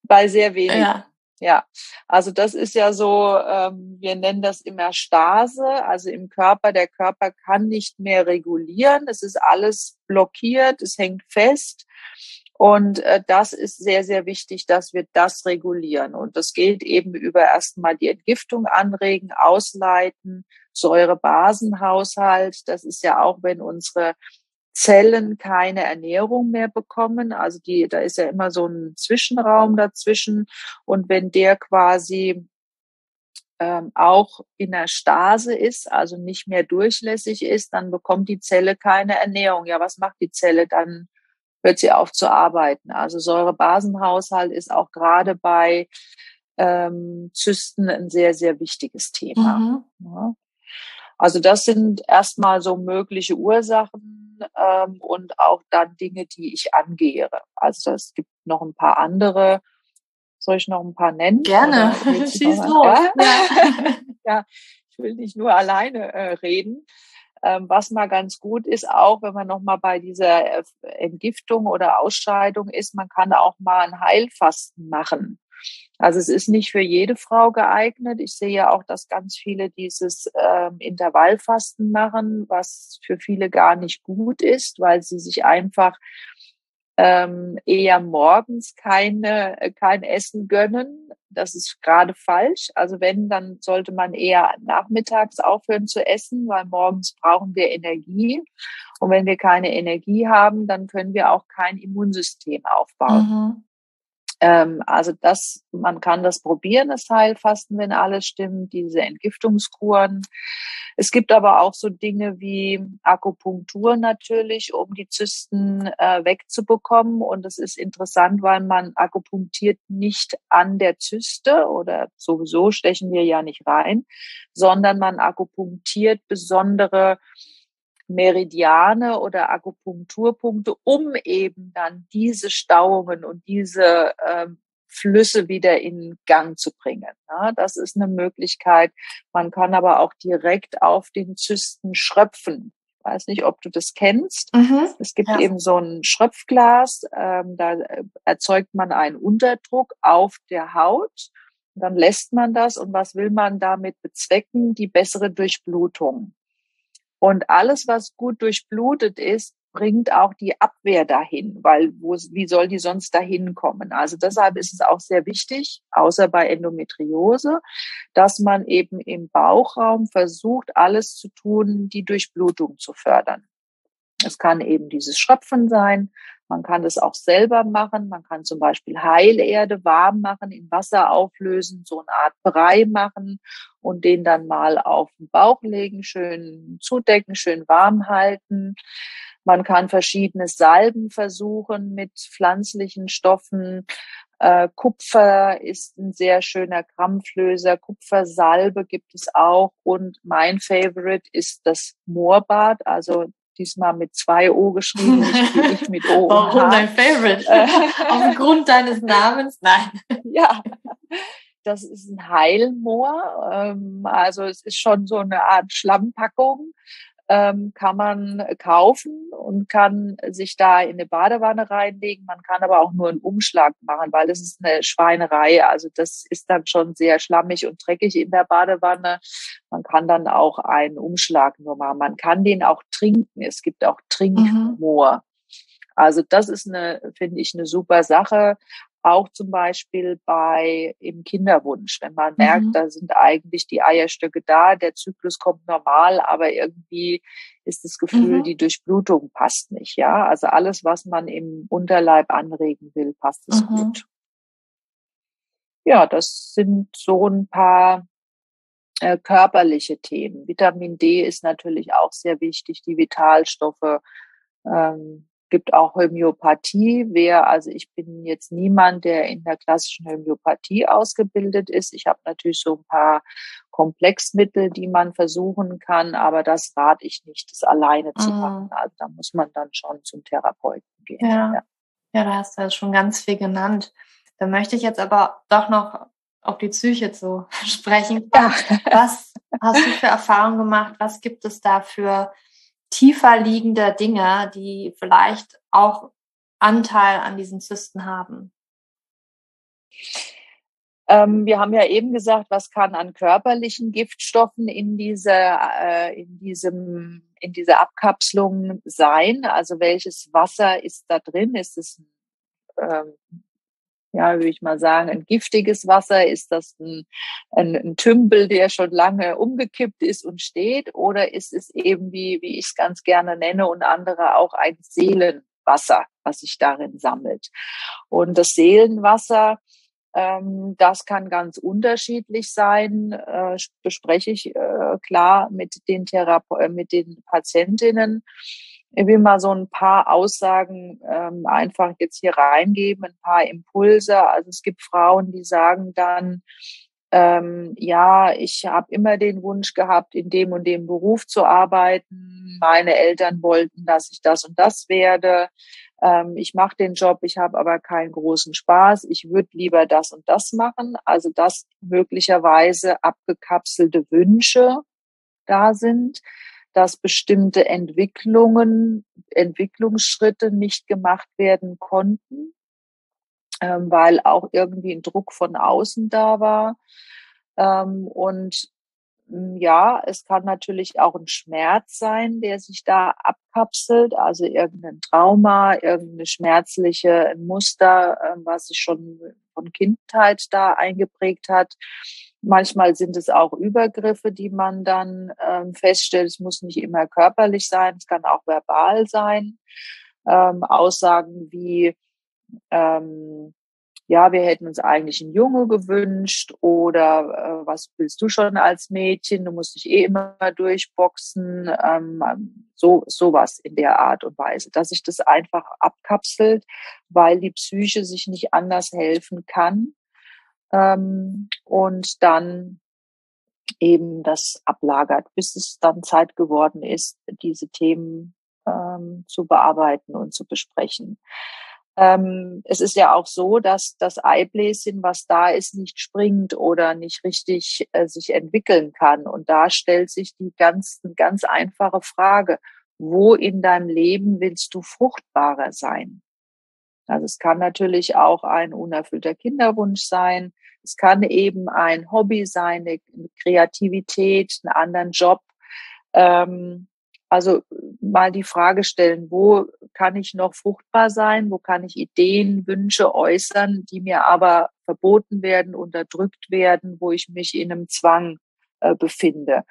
bei sehr wenigen. Ja. Ja, also das ist ja so, ähm, wir nennen das immer Stase, also im Körper, der Körper kann nicht mehr regulieren, es ist alles blockiert, es hängt fest und äh, das ist sehr, sehr wichtig, dass wir das regulieren. Und das geht eben über erstmal die Entgiftung anregen, ausleiten, Säurebasenhaushalt. Das ist ja auch, wenn unsere Zellen keine Ernährung mehr bekommen. Also die, da ist ja immer so ein Zwischenraum dazwischen. Und wenn der quasi ähm, auch in der Stase ist, also nicht mehr durchlässig ist, dann bekommt die Zelle keine Ernährung. Ja, was macht die Zelle dann? hört sie auf zu arbeiten. Also Säurebasenhaushalt ist auch gerade bei ähm, Zysten ein sehr, sehr wichtiges Thema. Mhm. Ja. Also das sind erstmal so mögliche Ursachen ähm, und auch dann Dinge, die ich angehre. Also es gibt noch ein paar andere. Soll ich noch ein paar nennen? Gerne. Schieß los. Ja? Ja. ja, ich will nicht nur alleine äh, reden. Ähm, was mal ganz gut ist, auch wenn man nochmal bei dieser äh, Entgiftung oder Ausscheidung ist, man kann auch mal ein Heilfasten machen. Also es ist nicht für jede Frau geeignet. Ich sehe ja auch, dass ganz viele dieses ähm, Intervallfasten machen, was für viele gar nicht gut ist, weil sie sich einfach ähm, eher morgens keine, kein Essen gönnen. Das ist gerade falsch. Also wenn, dann sollte man eher nachmittags aufhören zu essen, weil morgens brauchen wir Energie. Und wenn wir keine Energie haben, dann können wir auch kein Immunsystem aufbauen. Mhm. Ähm, also das, man kann das probieren, das Heilfasten, wenn alles stimmt, diese Entgiftungskuren. Es gibt aber auch so Dinge wie Akupunktur natürlich, um die Zysten äh, wegzubekommen. Und es ist interessant, weil man akupunktiert nicht an der Zyste oder sowieso stechen wir ja nicht rein, sondern man akupunktiert besondere Meridiane oder Akupunkturpunkte, um eben dann diese Stauungen und diese ähm, Flüsse wieder in Gang zu bringen. Ja, das ist eine Möglichkeit. Man kann aber auch direkt auf den Zysten schröpfen. Ich weiß nicht, ob du das kennst. Mhm, es gibt ja. eben so ein Schröpfglas, ähm, da äh, erzeugt man einen Unterdruck auf der Haut. Dann lässt man das und was will man damit bezwecken? Die bessere Durchblutung. Und alles, was gut durchblutet ist, bringt auch die Abwehr dahin, weil wo, wie soll die sonst dahin kommen? Also deshalb ist es auch sehr wichtig, außer bei Endometriose, dass man eben im Bauchraum versucht, alles zu tun, die Durchblutung zu fördern. Es kann eben dieses Schröpfen sein. Man kann das auch selber machen. Man kann zum Beispiel Heilerde warm machen, in Wasser auflösen, so eine Art Brei machen und den dann mal auf den Bauch legen, schön zudecken, schön warm halten. Man kann verschiedene Salben versuchen mit pflanzlichen Stoffen. Äh, Kupfer ist ein sehr schöner Krampflöser. Kupfersalbe gibt es auch. Und mein Favorite ist das Moorbad, also diesmal mit zwei O geschrieben, nicht ich mit O. Warum dein Favorite? Aufgrund deines Namens? Nein. ja. Das ist ein Heilmoor. Ähm, also es ist schon so eine Art Schlammpackung ähm, kann man kaufen und kann sich da in eine Badewanne reinlegen. Man kann aber auch nur einen Umschlag machen, weil es ist eine Schweinerei. Also das ist dann schon sehr schlammig und dreckig in der Badewanne. Man kann dann auch einen Umschlag nur machen. Man kann den auch trinken. Es gibt auch Trinkmoor. Mhm. Also das ist eine, finde ich, eine super Sache auch zum Beispiel bei im Kinderwunsch, wenn man merkt, mhm. da sind eigentlich die Eierstöcke da, der Zyklus kommt normal, aber irgendwie ist das Gefühl, mhm. die Durchblutung passt nicht. Ja, also alles, was man im Unterleib anregen will, passt es mhm. gut. Ja, das sind so ein paar äh, körperliche Themen. Vitamin D ist natürlich auch sehr wichtig, die Vitalstoffe. Ähm, gibt auch Homöopathie. Wer, also ich bin jetzt niemand, der in der klassischen Homöopathie ausgebildet ist. Ich habe natürlich so ein paar Komplexmittel, die man versuchen kann, aber das rate ich nicht, das alleine zu mhm. machen. Also da muss man dann schon zum Therapeuten gehen. Ja, ja. ja da hast du ja schon ganz viel genannt. Da möchte ich jetzt aber doch noch auf die Psyche zu sprechen. Ja. Was hast du für Erfahrungen gemacht? Was gibt es da für tiefer liegende Dinge, die vielleicht auch Anteil an diesen Zysten haben? Ähm, wir haben ja eben gesagt, was kann an körperlichen Giftstoffen in dieser, äh, in diesem, in dieser Abkapselung sein? Also welches Wasser ist da drin? Ist es ähm, ja, würde ich mal sagen, ein giftiges Wasser? Ist das ein, ein, ein, Tümpel, der schon lange umgekippt ist und steht? Oder ist es eben, wie, wie ich es ganz gerne nenne und andere auch ein Seelenwasser, was sich darin sammelt? Und das Seelenwasser, ähm, das kann ganz unterschiedlich sein, äh, bespreche ich äh, klar mit den, Therape äh, mit den Patientinnen ich will mal so ein paar Aussagen ähm, einfach jetzt hier reingeben, ein paar Impulse. Also es gibt Frauen, die sagen dann, ähm, ja, ich habe immer den Wunsch gehabt, in dem und dem Beruf zu arbeiten. Meine Eltern wollten, dass ich das und das werde. Ähm, ich mache den Job, ich habe aber keinen großen Spaß. Ich würde lieber das und das machen. Also dass möglicherweise abgekapselte Wünsche da sind dass bestimmte Entwicklungen, Entwicklungsschritte nicht gemacht werden konnten. ähm, weil auch irgendwie ein Druck von außen da war. Ähm, und hm, ja, es kann natürlich auch ein Schmerz sein, der sich da abkapselt, also irgendein Trauma, irgendeine schmerzliche Muster, ähm, was sich schon von Kindheit da eingeprägt hat. Manchmal sind es auch Übergriffe, die man dann ähm, feststellt. Es muss nicht immer körperlich sein, es kann auch verbal sein. Ähm, Aussagen wie, ähm, ja, wir hätten uns eigentlich einen Junge gewünscht oder äh, was willst du schon als Mädchen? Du musst dich eh immer durchboxen. Ähm, so sowas in der Art und Weise, dass sich das einfach abkapselt, weil die Psyche sich nicht anders helfen kann ähm, und dann eben das ablagert, bis es dann Zeit geworden ist, diese Themen ähm, zu bearbeiten und zu besprechen. Ähm, es ist ja auch so, dass das Eibläschen, was da ist, nicht springt oder nicht richtig äh, sich entwickeln kann. Und da stellt sich die ganz, ganz einfache Frage, wo in deinem Leben willst du fruchtbarer sein? Also es kann natürlich auch ein unerfüllter Kinderwunsch sein. Es kann eben ein Hobby sein, eine Kreativität, einen anderen Job. Ähm, also mal die Frage stellen, wo kann ich noch fruchtbar sein? Wo kann ich Ideen, Wünsche äußern, die mir aber verboten werden, unterdrückt werden, wo ich mich in einem Zwang äh, befinde?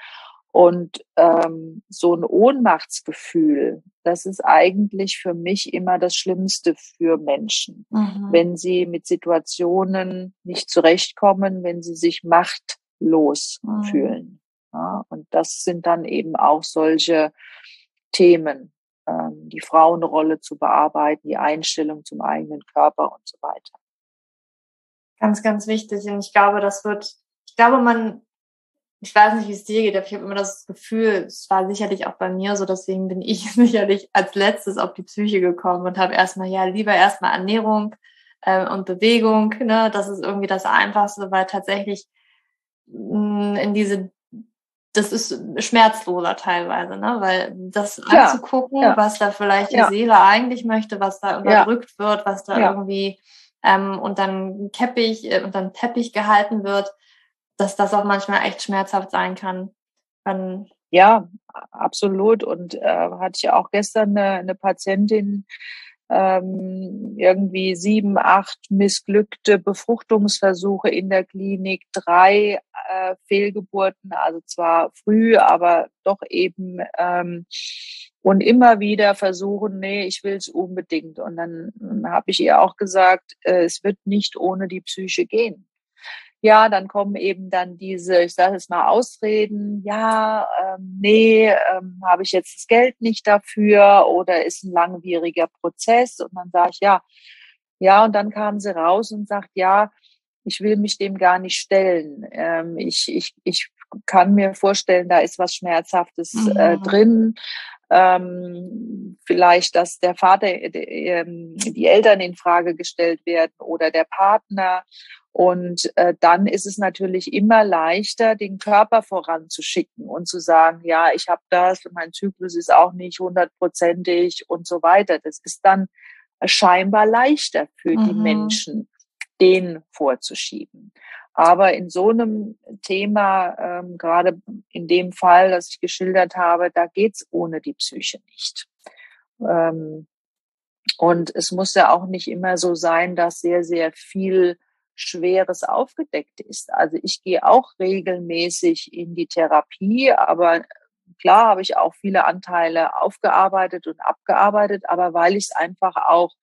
Und ähm, so ein Ohnmachtsgefühl, das ist eigentlich für mich immer das Schlimmste für Menschen, mhm. wenn sie mit Situationen nicht zurechtkommen, wenn sie sich machtlos mhm. fühlen. Ja, und das sind dann eben auch solche Themen, ähm, die Frauenrolle zu bearbeiten, die Einstellung zum eigenen Körper und so weiter. Ganz, ganz wichtig. Und ich glaube, das wird, ich glaube, man ich weiß nicht, wie es dir geht, aber ich habe immer das Gefühl, es war sicherlich auch bei mir so, deswegen bin ich sicherlich als letztes auf die Psyche gekommen und habe erstmal, ja, lieber erstmal Ernährung äh, und Bewegung, ne, das ist irgendwie das Einfachste, weil tatsächlich mh, mm, in diese das ist schmerzloser teilweise, ne? Weil das ja, anzugucken, ja. was da vielleicht die ja. Seele eigentlich möchte, was da unterdrückt wird, was da irgendwie ähm, und dann Teppich äh, und dann Teppich gehalten wird, dass das auch manchmal echt schmerzhaft sein kann. Wenn ja, absolut. Und äh, hatte ich auch gestern eine, eine Patientin, ähm, irgendwie sieben, acht missglückte Befruchtungsversuche in der Klinik, drei äh, Fehlgeburten, also zwar früh, aber doch eben ähm, und immer wieder versuchen, nee, ich will es unbedingt. Und dann habe ich ihr auch gesagt, äh, es wird nicht ohne die Psyche gehen ja, dann kommen eben dann diese, ich sage es mal, Ausreden, ja, ähm, nee, ähm, habe ich jetzt das Geld nicht dafür oder ist ein langwieriger Prozess. Und dann sage ich, ja, ja, und dann kam sie raus und sagt, ja, ich will mich dem gar nicht stellen. Ähm, ich, ich, ich kann mir vorstellen, da ist was Schmerzhaftes äh, mhm. drin. Ähm, vielleicht, dass der Vater, die, ähm, die Eltern in Frage gestellt werden oder der Partner und äh, dann ist es natürlich immer leichter, den Körper voranzuschicken und zu sagen, ja, ich habe das, mein Zyklus ist auch nicht hundertprozentig und so weiter. Das ist dann scheinbar leichter für mhm. die Menschen, den vorzuschieben. Aber in so einem Thema, ähm, gerade in dem Fall, das ich geschildert habe, da geht's ohne die Psyche nicht. Ähm, und es muss ja auch nicht immer so sein, dass sehr, sehr viel Schweres aufgedeckt ist. Also ich gehe auch regelmäßig in die Therapie, aber klar habe ich auch viele Anteile aufgearbeitet und abgearbeitet, aber weil ich es einfach auch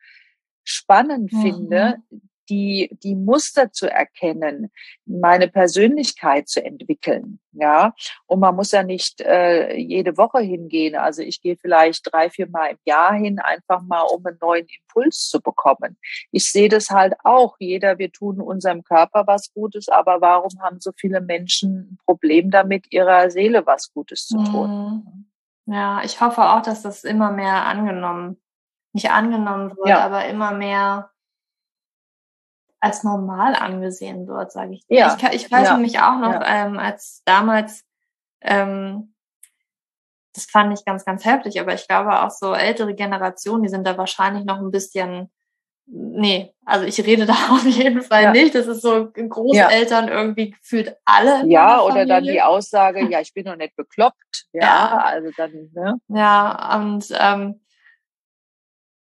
spannend mhm. finde, die, die Muster zu erkennen, meine Persönlichkeit zu entwickeln. Ja, und man muss ja nicht äh, jede Woche hingehen. Also ich gehe vielleicht drei, vier Mal im Jahr hin, einfach mal, um einen neuen Impuls zu bekommen. Ich sehe das halt auch. Jeder, wir tun unserem Körper was Gutes, aber warum haben so viele Menschen ein Problem damit, ihrer Seele was Gutes zu tun? Mhm. Ja, ich hoffe auch, dass das immer mehr angenommen, nicht angenommen wird, ja. aber immer mehr als normal angesehen wird, sage ich. Ja. Ich, ich weiß ja. nämlich auch noch, ja. ähm, als damals, ähm, das fand ich ganz, ganz heftig, aber ich glaube auch so ältere Generationen, die sind da wahrscheinlich noch ein bisschen nee, also ich rede da auf jeden Fall ja. nicht. Das ist so Großeltern irgendwie gefühlt alle. Ja, oder dann die Aussage, ja, ich bin noch nicht bekloppt. Ja, ja. also dann, ne? Ja, und ähm,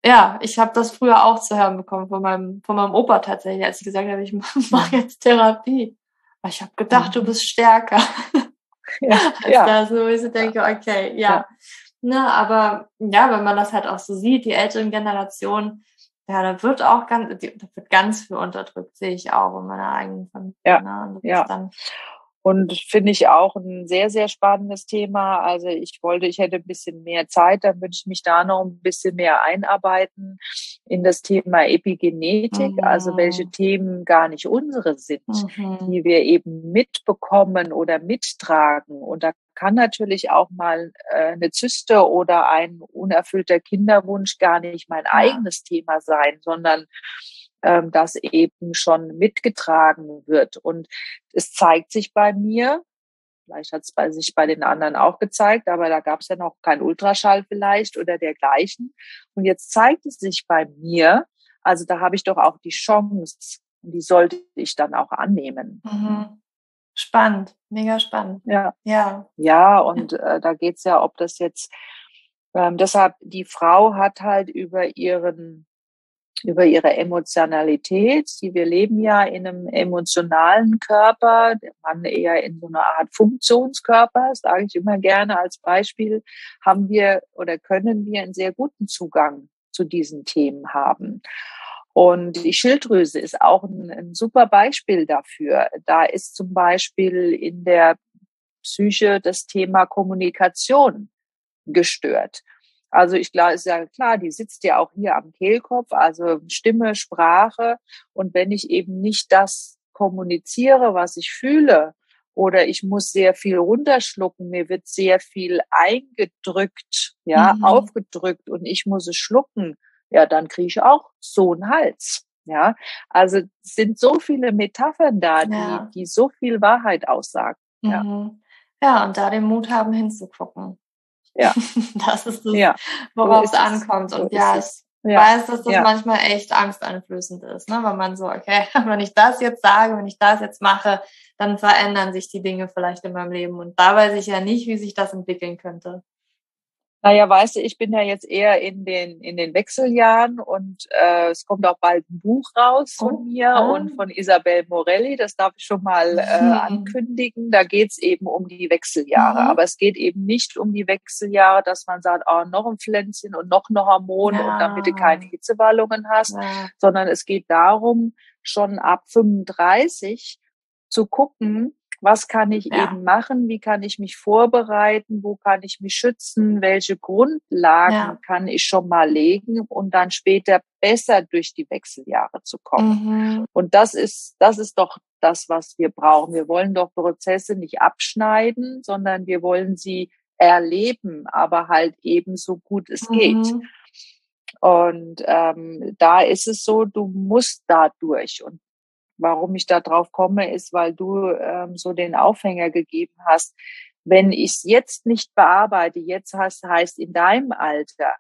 ja, ich habe das früher auch zu hören bekommen von meinem, von meinem Opa tatsächlich, als ich gesagt habe, ich mache jetzt Therapie. Aber ich habe gedacht, du mhm. bist stärker. Ja, als ja. das, wo ich so denke, okay, ja. ja. Ne, aber ja, wenn man das halt auch so sieht, die älteren Generationen, ja, da wird auch ganz, da wird ganz viel unterdrückt, sehe ich auch in meiner eigenen Familie. Ja, ne? ja. Und finde ich auch ein sehr, sehr spannendes Thema. Also ich wollte, ich hätte ein bisschen mehr Zeit, dann würde ich mich da noch ein bisschen mehr einarbeiten in das Thema Epigenetik, mhm. also welche Themen gar nicht unsere sind, mhm. die wir eben mitbekommen oder mittragen. Und da kann natürlich auch mal äh, eine Zyste oder ein unerfüllter Kinderwunsch gar nicht mein ja. eigenes Thema sein, sondern ähm, das eben schon mitgetragen wird. Und es zeigt sich bei mir, vielleicht hat es bei sich bei den anderen auch gezeigt, aber da gab es ja noch kein Ultraschall vielleicht oder dergleichen. Und jetzt zeigt es sich bei mir, also da habe ich doch auch die Chance, und die sollte ich dann auch annehmen. Mhm. Spannend, mega spannend. Ja. Ja, ja und äh, da geht's ja, ob das jetzt, ähm, deshalb, die Frau hat halt über ihren über ihre Emotionalität. Die, wir leben ja in einem emotionalen Körper, der Mann eher in so einer Art Funktionskörper, sage ich immer gerne als Beispiel, haben wir oder können wir einen sehr guten Zugang zu diesen Themen haben. Und die Schilddrüse ist auch ein, ein super Beispiel dafür. Da ist zum Beispiel in der Psyche das Thema Kommunikation gestört. Also ich glaube, ist ja klar, die sitzt ja auch hier am Kehlkopf, also Stimme, Sprache. Und wenn ich eben nicht das kommuniziere, was ich fühle, oder ich muss sehr viel runterschlucken, mir wird sehr viel eingedrückt, ja, mhm. aufgedrückt und ich muss es schlucken, ja, dann kriege ich auch so einen Hals. Ja, also es sind so viele Metaphern da, die, ja. die so viel Wahrheit aussagen. Ja. Mhm. ja, und da den Mut haben hinzugucken. Ja. das ist das, ja. worauf so es ankommt. Und so ja, ich ja. weiß, dass das ja. manchmal echt angsteinflößend ist, ne? Weil man so, okay, wenn ich das jetzt sage, wenn ich das jetzt mache, dann verändern sich die Dinge vielleicht in meinem Leben. Und da weiß ich ja nicht, wie sich das entwickeln könnte. Naja, weißt du, ich bin ja jetzt eher in den, in den Wechseljahren und äh, es kommt auch bald ein Buch raus von oh, mir oh. und von Isabel Morelli. Das darf ich schon mal äh, mhm. ankündigen. Da geht's eben um die Wechseljahre. Mhm. Aber es geht eben nicht um die Wechseljahre, dass man sagt, oh, noch ein Pflänzchen und noch ein Hormon ja. und damit du keine Hitzewallungen hast, ja. sondern es geht darum, schon ab 35 zu gucken, was kann ich ja. eben machen? Wie kann ich mich vorbereiten? Wo kann ich mich schützen? Welche Grundlagen ja. kann ich schon mal legen, um dann später besser durch die Wechseljahre zu kommen? Mhm. Und das ist, das ist doch das, was wir brauchen. Wir wollen doch Prozesse nicht abschneiden, sondern wir wollen sie erleben, aber halt eben so gut es mhm. geht. Und ähm, da ist es so, du musst da durch. Und warum ich da drauf komme, ist, weil du ähm, so den Aufhänger gegeben hast. Wenn ich es jetzt nicht bearbeite, jetzt heißt, heißt in deinem Alter,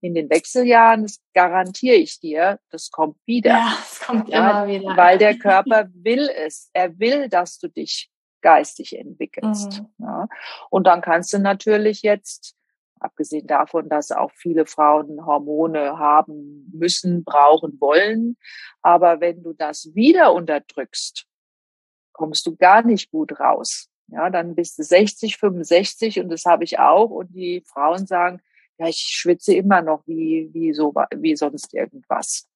in den Wechseljahren, das garantiere ich dir, das kommt wieder. Ja, es kommt ja, immer wieder. Weil der Körper will es. Er will, dass du dich geistig entwickelst. Mhm. Ja. Und dann kannst du natürlich jetzt abgesehen davon, dass auch viele Frauen Hormone haben müssen, brauchen, wollen. Aber wenn du das wieder unterdrückst, kommst du gar nicht gut raus. Ja, dann bist du 60, 65 und das habe ich auch. Und die Frauen sagen, ja, ich schwitze immer noch wie, wie so, wie sonst irgendwas.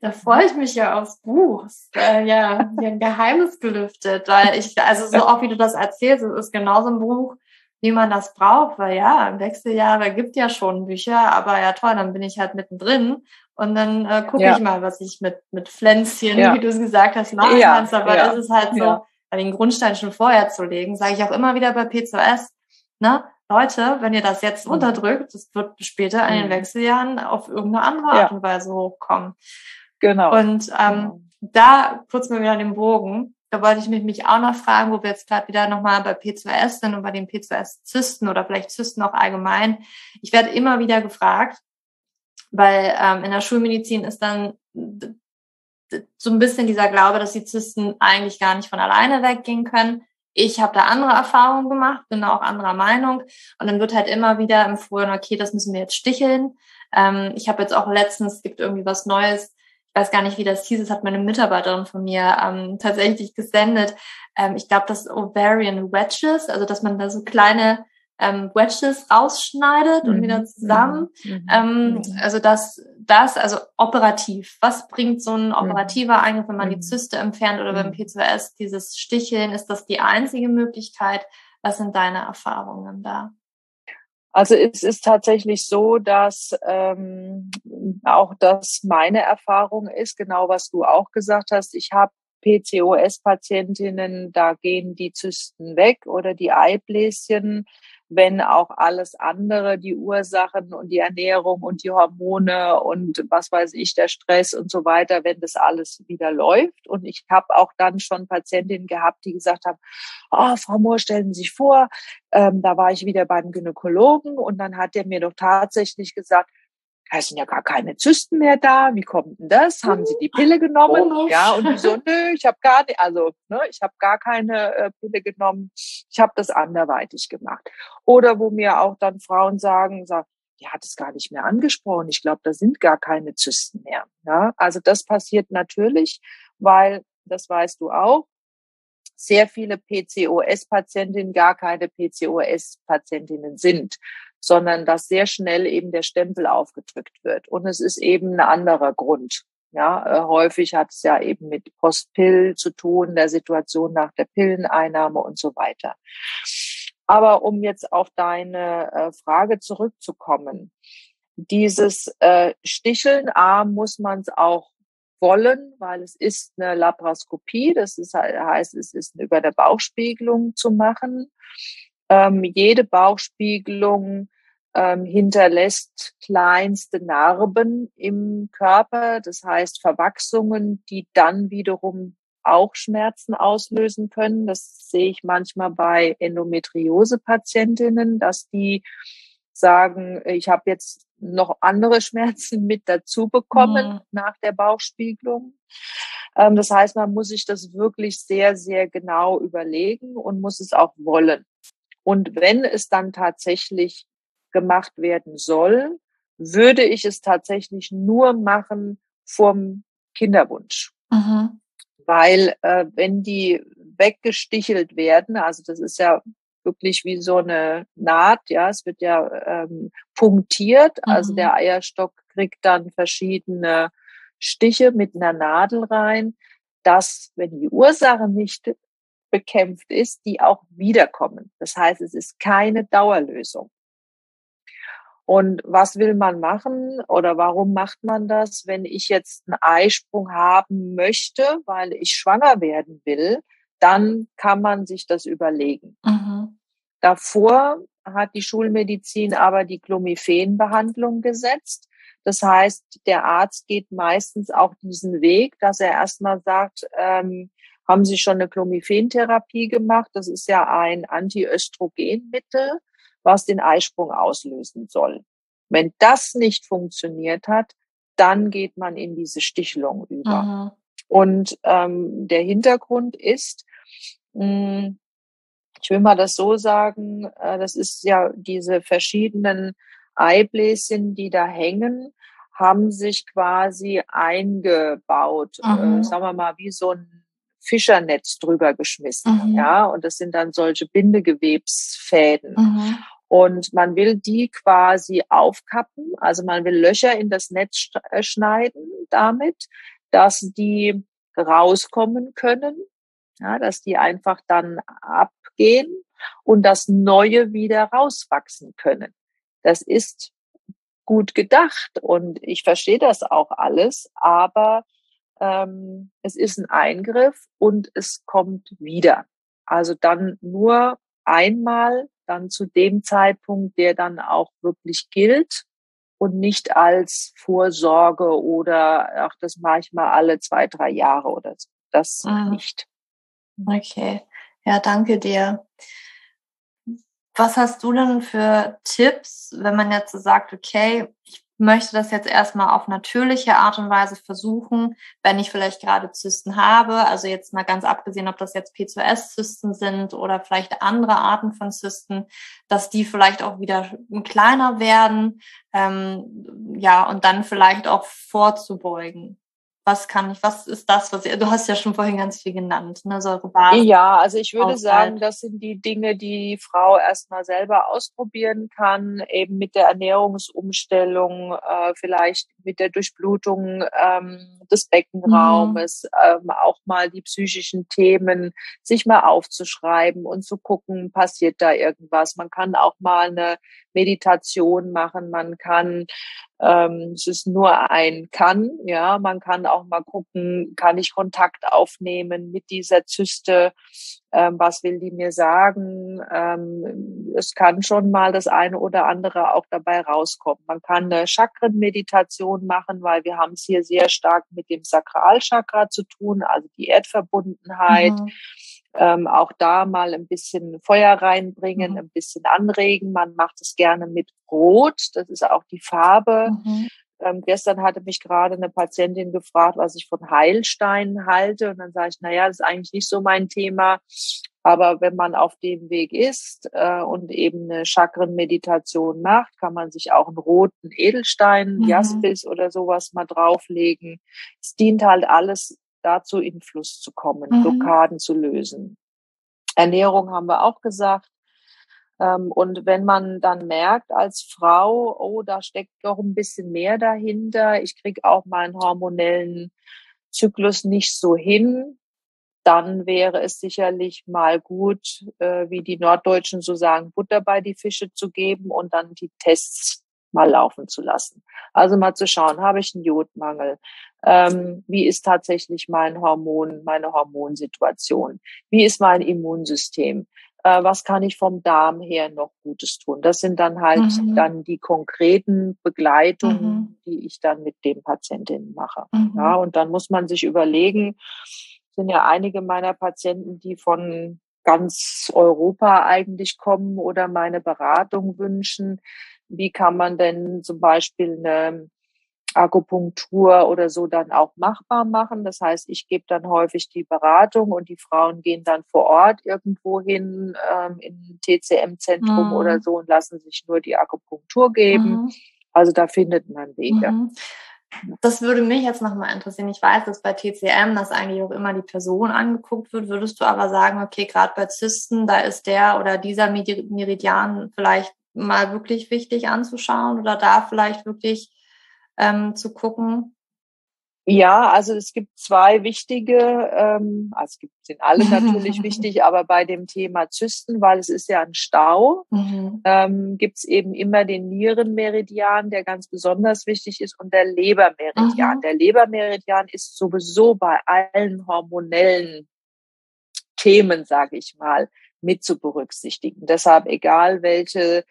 Da freue ich mich ja aufs Buch. Äh, ja, ein Geheimnis gelüftet, weil ich, also so auch wie du das erzählst, es ist genauso ein Buch, wie man das braucht, weil ja, im Wechseljahre gibt ja schon Bücher, aber ja toll, dann bin ich halt mittendrin und dann äh, gucke ja. ich mal, was ich mit, mit Pflänzchen, ja. wie du es gesagt hast, machen ja. kannst. Aber das ist halt so, den Grundstein schon vorher zu legen, sage ich auch immer wieder bei P2S, ne? Leute, wenn ihr das jetzt mhm. unterdrückt, das wird später in den mhm. Wechseljahren auf irgendeine andere Art und Weise hochkommen. Genau. Und ähm, genau. da kurz mal wieder den Bogen da wollte ich mich, mich auch noch fragen, wo wir jetzt gerade wieder nochmal bei P2S sind und bei den P2S-Zysten oder vielleicht Zysten auch allgemein. Ich werde immer wieder gefragt, weil ähm, in der Schulmedizin ist dann so ein bisschen dieser Glaube, dass die Zysten eigentlich gar nicht von alleine weggehen können. Ich habe da andere Erfahrungen gemacht, bin da auch anderer Meinung. Und dann wird halt immer wieder empfohlen, okay, das müssen wir jetzt sticheln. Ähm, ich habe jetzt auch letztens, es gibt irgendwie was Neues, weiß gar nicht, wie das hieß, es hat meine Mitarbeiterin von mir ähm, tatsächlich gesendet. Ähm, ich glaube, das Ovarian Wedges, also dass man da so kleine ähm, Wedges rausschneidet mhm. und wieder mhm. zusammen. Mhm. Ähm, mhm. also das, das, also operativ. Was bringt so ein mhm. operativer Eingriff, wenn man die Zyste entfernt oder beim P2S dieses Sticheln? Ist das die einzige Möglichkeit? Was sind deine Erfahrungen da? Also es ist tatsächlich so, dass ähm, auch das meine Erfahrung ist, genau was du auch gesagt hast. Ich habe PCOS-Patientinnen, da gehen die Zysten weg oder die Eibläschen wenn auch alles andere, die Ursachen und die Ernährung und die Hormone und was weiß ich, der Stress und so weiter, wenn das alles wieder läuft. Und ich habe auch dann schon Patientinnen gehabt, die gesagt haben, oh, Frau Mohr, stellen Sie sich vor, ähm, da war ich wieder beim Gynäkologen und dann hat er mir doch tatsächlich gesagt, es sind ja gar keine Zysten mehr da. Wie kommt denn das? Haben Sie die Pille genommen? Oh. Ja, und die so, nö, ich habe gar nicht, also ne, ich habe gar keine äh, Pille genommen. Ich habe das anderweitig gemacht. Oder wo mir auch dann Frauen sagen, sagen, die hat es gar nicht mehr angesprochen. Ich glaube, da sind gar keine Zysten mehr. Ja, also das passiert natürlich, weil das weißt du auch. Sehr viele PCOS-Patientinnen gar keine PCOS-Patientinnen sind sondern dass sehr schnell eben der Stempel aufgedrückt wird. Und es ist eben ein anderer Grund. Ja, äh, häufig hat es ja eben mit Postpill zu tun, der Situation nach der Pilleneinnahme und so weiter. Aber um jetzt auf deine äh, Frage zurückzukommen, dieses äh, Sticheln, A, muss man es auch wollen, weil es ist eine Laparoskopie, das ist, heißt, es ist über der Bauchspiegelung zu machen. Ähm, jede Bauchspiegelung ähm, hinterlässt kleinste Narben im Körper, das heißt Verwachsungen, die dann wiederum auch Schmerzen auslösen können. Das sehe ich manchmal bei Endometriose-Patientinnen, dass die sagen, ich habe jetzt noch andere Schmerzen mit dazu bekommen mhm. nach der Bauchspiegelung. Ähm, das heißt, man muss sich das wirklich sehr, sehr genau überlegen und muss es auch wollen. Und wenn es dann tatsächlich gemacht werden soll, würde ich es tatsächlich nur machen vom Kinderwunsch. Mhm. Weil äh, wenn die weggestichelt werden, also das ist ja wirklich wie so eine Naht, ja, es wird ja ähm, punktiert, also mhm. also der Eierstock kriegt dann verschiedene Stiche mit einer Nadel rein, dass, wenn die Ursache nicht bekämpft ist, die auch wiederkommen. Das heißt, es ist keine Dauerlösung. Und was will man machen oder warum macht man das, wenn ich jetzt einen Eisprung haben möchte, weil ich schwanger werden will, dann kann man sich das überlegen. Mhm. Davor hat die Schulmedizin aber die Clomiphen-Behandlung gesetzt. Das heißt, der Arzt geht meistens auch diesen Weg, dass er erstmal sagt, ähm, haben Sie schon eine Clomiphen-Therapie gemacht? Das ist ja ein Antiöstrogenmittel, was den Eisprung auslösen soll. Wenn das nicht funktioniert hat, dann geht man in diese Stichelung über. Aha. Und ähm, der Hintergrund ist, mh, hm, ich will mal das so sagen, äh, das ist ja diese verschiedenen Eibläschen, die da hängen, haben sich quasi eingebaut, äh, sagen wir mal, wie so ein Fischernetz drüber geschmissen. Mhm. Ja, und das sind dann solche Bindegewebsfäden. Mhm. Und man will die quasi aufkappen, also man will Löcher in das Netz äh, schneiden damit, dass die rauskommen können, ja, dass die einfach dann abgehen und das Neue wieder rauswachsen können. Das ist gut gedacht und ich verstehe das auch alles, aber ähm, es ist ein Eingriff und es kommt wieder. Also dann nur einmal, dann zu dem Zeitpunkt, der dann auch wirklich gilt und nicht als Vorsorge oder ach, das mache ich mal alle zwei, drei Jahre oder so. Das mhm. nicht. Okay. Ja, danke dir. Was hast du denn für Tipps, wenn man jetzt so sagt, okay, ich möchte das jetzt erstmal auf natürliche Art und Weise versuchen, wenn ich vielleicht gerade Zysten habe. Also jetzt mal ganz abgesehen, ob das jetzt P2S-Zysten sind oder vielleicht andere Arten von Zysten, dass die vielleicht auch wieder kleiner werden. Ähm, ja, und dann vielleicht auch vorzubeugen was kann ich, was ist das, was ihr, du hast ja schon vorhin ganz viel genannt, ne, Säurebasis. Ja, also ich würde Haushalt. sagen, das sind die Dinge, die die Frau erstmal selber ausprobieren kann, eben mit der Ernährungsumstellung, äh, vielleicht mit der Durchblutung ähm, des Beckenraumes, mhm. ähm, auch mal die psychischen Themen sich mal aufzuschreiben und zu gucken, passiert da irgendwas. Man kann auch mal eine Meditation machen, man kann ähm, es ist nur ein kann, ja. Man kann auch mal gucken, kann ich Kontakt aufnehmen mit dieser Zyste? Ähm, was will die mir sagen? Ähm, es kann schon mal das eine oder andere auch dabei rauskommen. Man kann eine Chakrenmeditation machen, weil wir haben es hier sehr stark mit dem Sakralchakra zu tun, also die Erdverbundenheit. Mhm ähm, auch da mal ein bisschen Feuer reinbringen, mhm. ein bisschen anregen. Man macht es gerne mit Rot, das ist auch die Farbe. Mhm. Ähm, gestern hatte mich gerade eine Patientin gefragt, was ich von Heilsteinen halte. Und dann sage ich, naja, das ist eigentlich nicht so mein Thema. Aber wenn man auf dem Weg ist äh, und eben eine Chakrenmeditation macht, kann man sich auch einen roten Edelstein, mhm. Jaspis oder sowas mal drauflegen. Es dient halt alles dazu in Fluss zu kommen, mhm. Blockaden zu lösen. Ernährung haben wir auch gesagt. Ähm, und wenn man dann merkt als Frau, oh, da steckt doch ein bisschen mehr dahinter, ich kriege auch meinen hormonellen Zyklus nicht so hin, dann wäre es sicherlich mal gut, äh, wie die Norddeutschen so sagen, Butter bei die Fische zu geben und dann die Tests mal laufen zu lassen. Also mal zu schauen, habe ich einen Jodmangel? Ähm, wie ist tatsächlich mein Hormon, meine Hormonsituation? Wie ist mein Immunsystem? Äh, was kann ich vom Darm her noch Gutes tun? Das sind dann halt mhm. dann die konkreten Begleitungen, mhm. die ich dann mit den Patientinnen mache. Mhm. Ja, und dann muss man sich überlegen, sind ja einige meiner Patienten, die von ganz Europa eigentlich kommen oder meine Beratung wünschen. Wie kann man denn zum Beispiel eine Akupunktur oder so dann auch machbar machen. Das heißt, ich gebe dann häufig die Beratung und die Frauen gehen dann vor Ort irgendwo hin ähm, in TCM-Zentrum mhm. oder so und lassen sich nur die Akupunktur geben. Mhm. Also da findet man Wege. Mhm. Das würde mich jetzt nochmal interessieren. Ich weiß, dass bei TCM, dass eigentlich auch immer die Person angeguckt wird. Würdest du aber sagen, okay, gerade bei Zysten, da ist der oder dieser Meridian vielleicht mal wirklich wichtig anzuschauen oder da vielleicht wirklich ähm, zu gucken? Ja, also es gibt zwei wichtige, ähm, also es gibt, sind alle natürlich wichtig, aber bei dem Thema Zysten, weil es ist ja ein Stau, mhm. ähm, gibt es eben immer den Nierenmeridian, der ganz besonders wichtig ist, und der Lebermeridian. Mhm. Der Lebermeridian ist sowieso bei allen hormonellen Themen, sage ich mal, mit zu berücksichtigen. Deshalb egal welche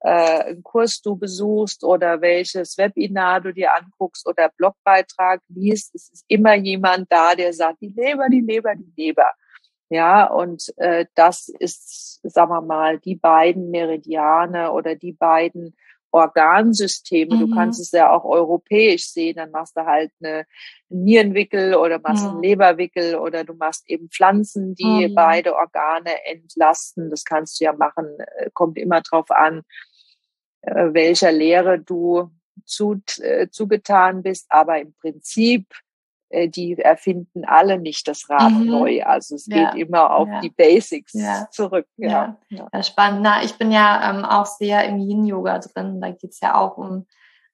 äh, Kurs du besuchst oder welches Webinar du dir anguckst oder Blogbeitrag liest, es ist immer jemand da, der sagt, die Leber, die Leber, die Leber. Ja, und äh, das ist, sagen wir mal, die beiden Meridiane oder die beiden Organsysteme. Mhm. Du kannst es ja auch europäisch sehen. Dann machst du halt eine Nierenwickel oder machst ja. einen Leberwickel oder du machst eben Pflanzen, die mhm. beide Organe entlasten. Das kannst du ja machen. Äh, kommt immer drauf an, äh, welcher Lehre du zu, äh, zugetan bist. Aber im Prinzip, die erfinden alle nicht das Rad mhm. neu. Also es ja. geht immer auf ja. die Basics ja. zurück. Ja. Ja. spannend. Na, ich bin ja ähm, auch sehr im Yin-Yoga drin. Da geht's ja auch um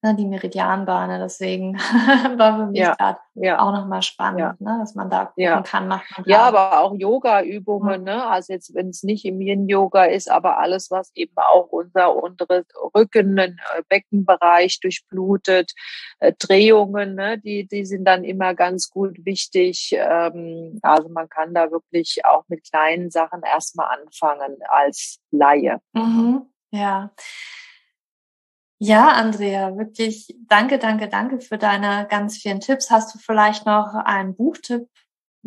ne, die Meridianbahne. Deswegen war für mich ja, gerade ja. auch nochmal spannend, ja. ne, dass man da gucken ja. kann, macht man Ja, aber auch Yoga-Übungen, ne? Also jetzt, wenn es nicht im Yin-Yoga ist, aber alles, was eben auch unser untere Rücken, äh, Beckenbereich durchblutet, äh, Drehungen, ne? die, die sind dann immer ganz gut wichtig. Ähm, also man kann da wirklich auch mit kleinen Sachen erstmal anfangen als Laie. Mhm. Ja. Ja, Andrea, wirklich danke, danke, danke für deine ganz vielen Tipps. Hast du vielleicht noch einen Buchtipp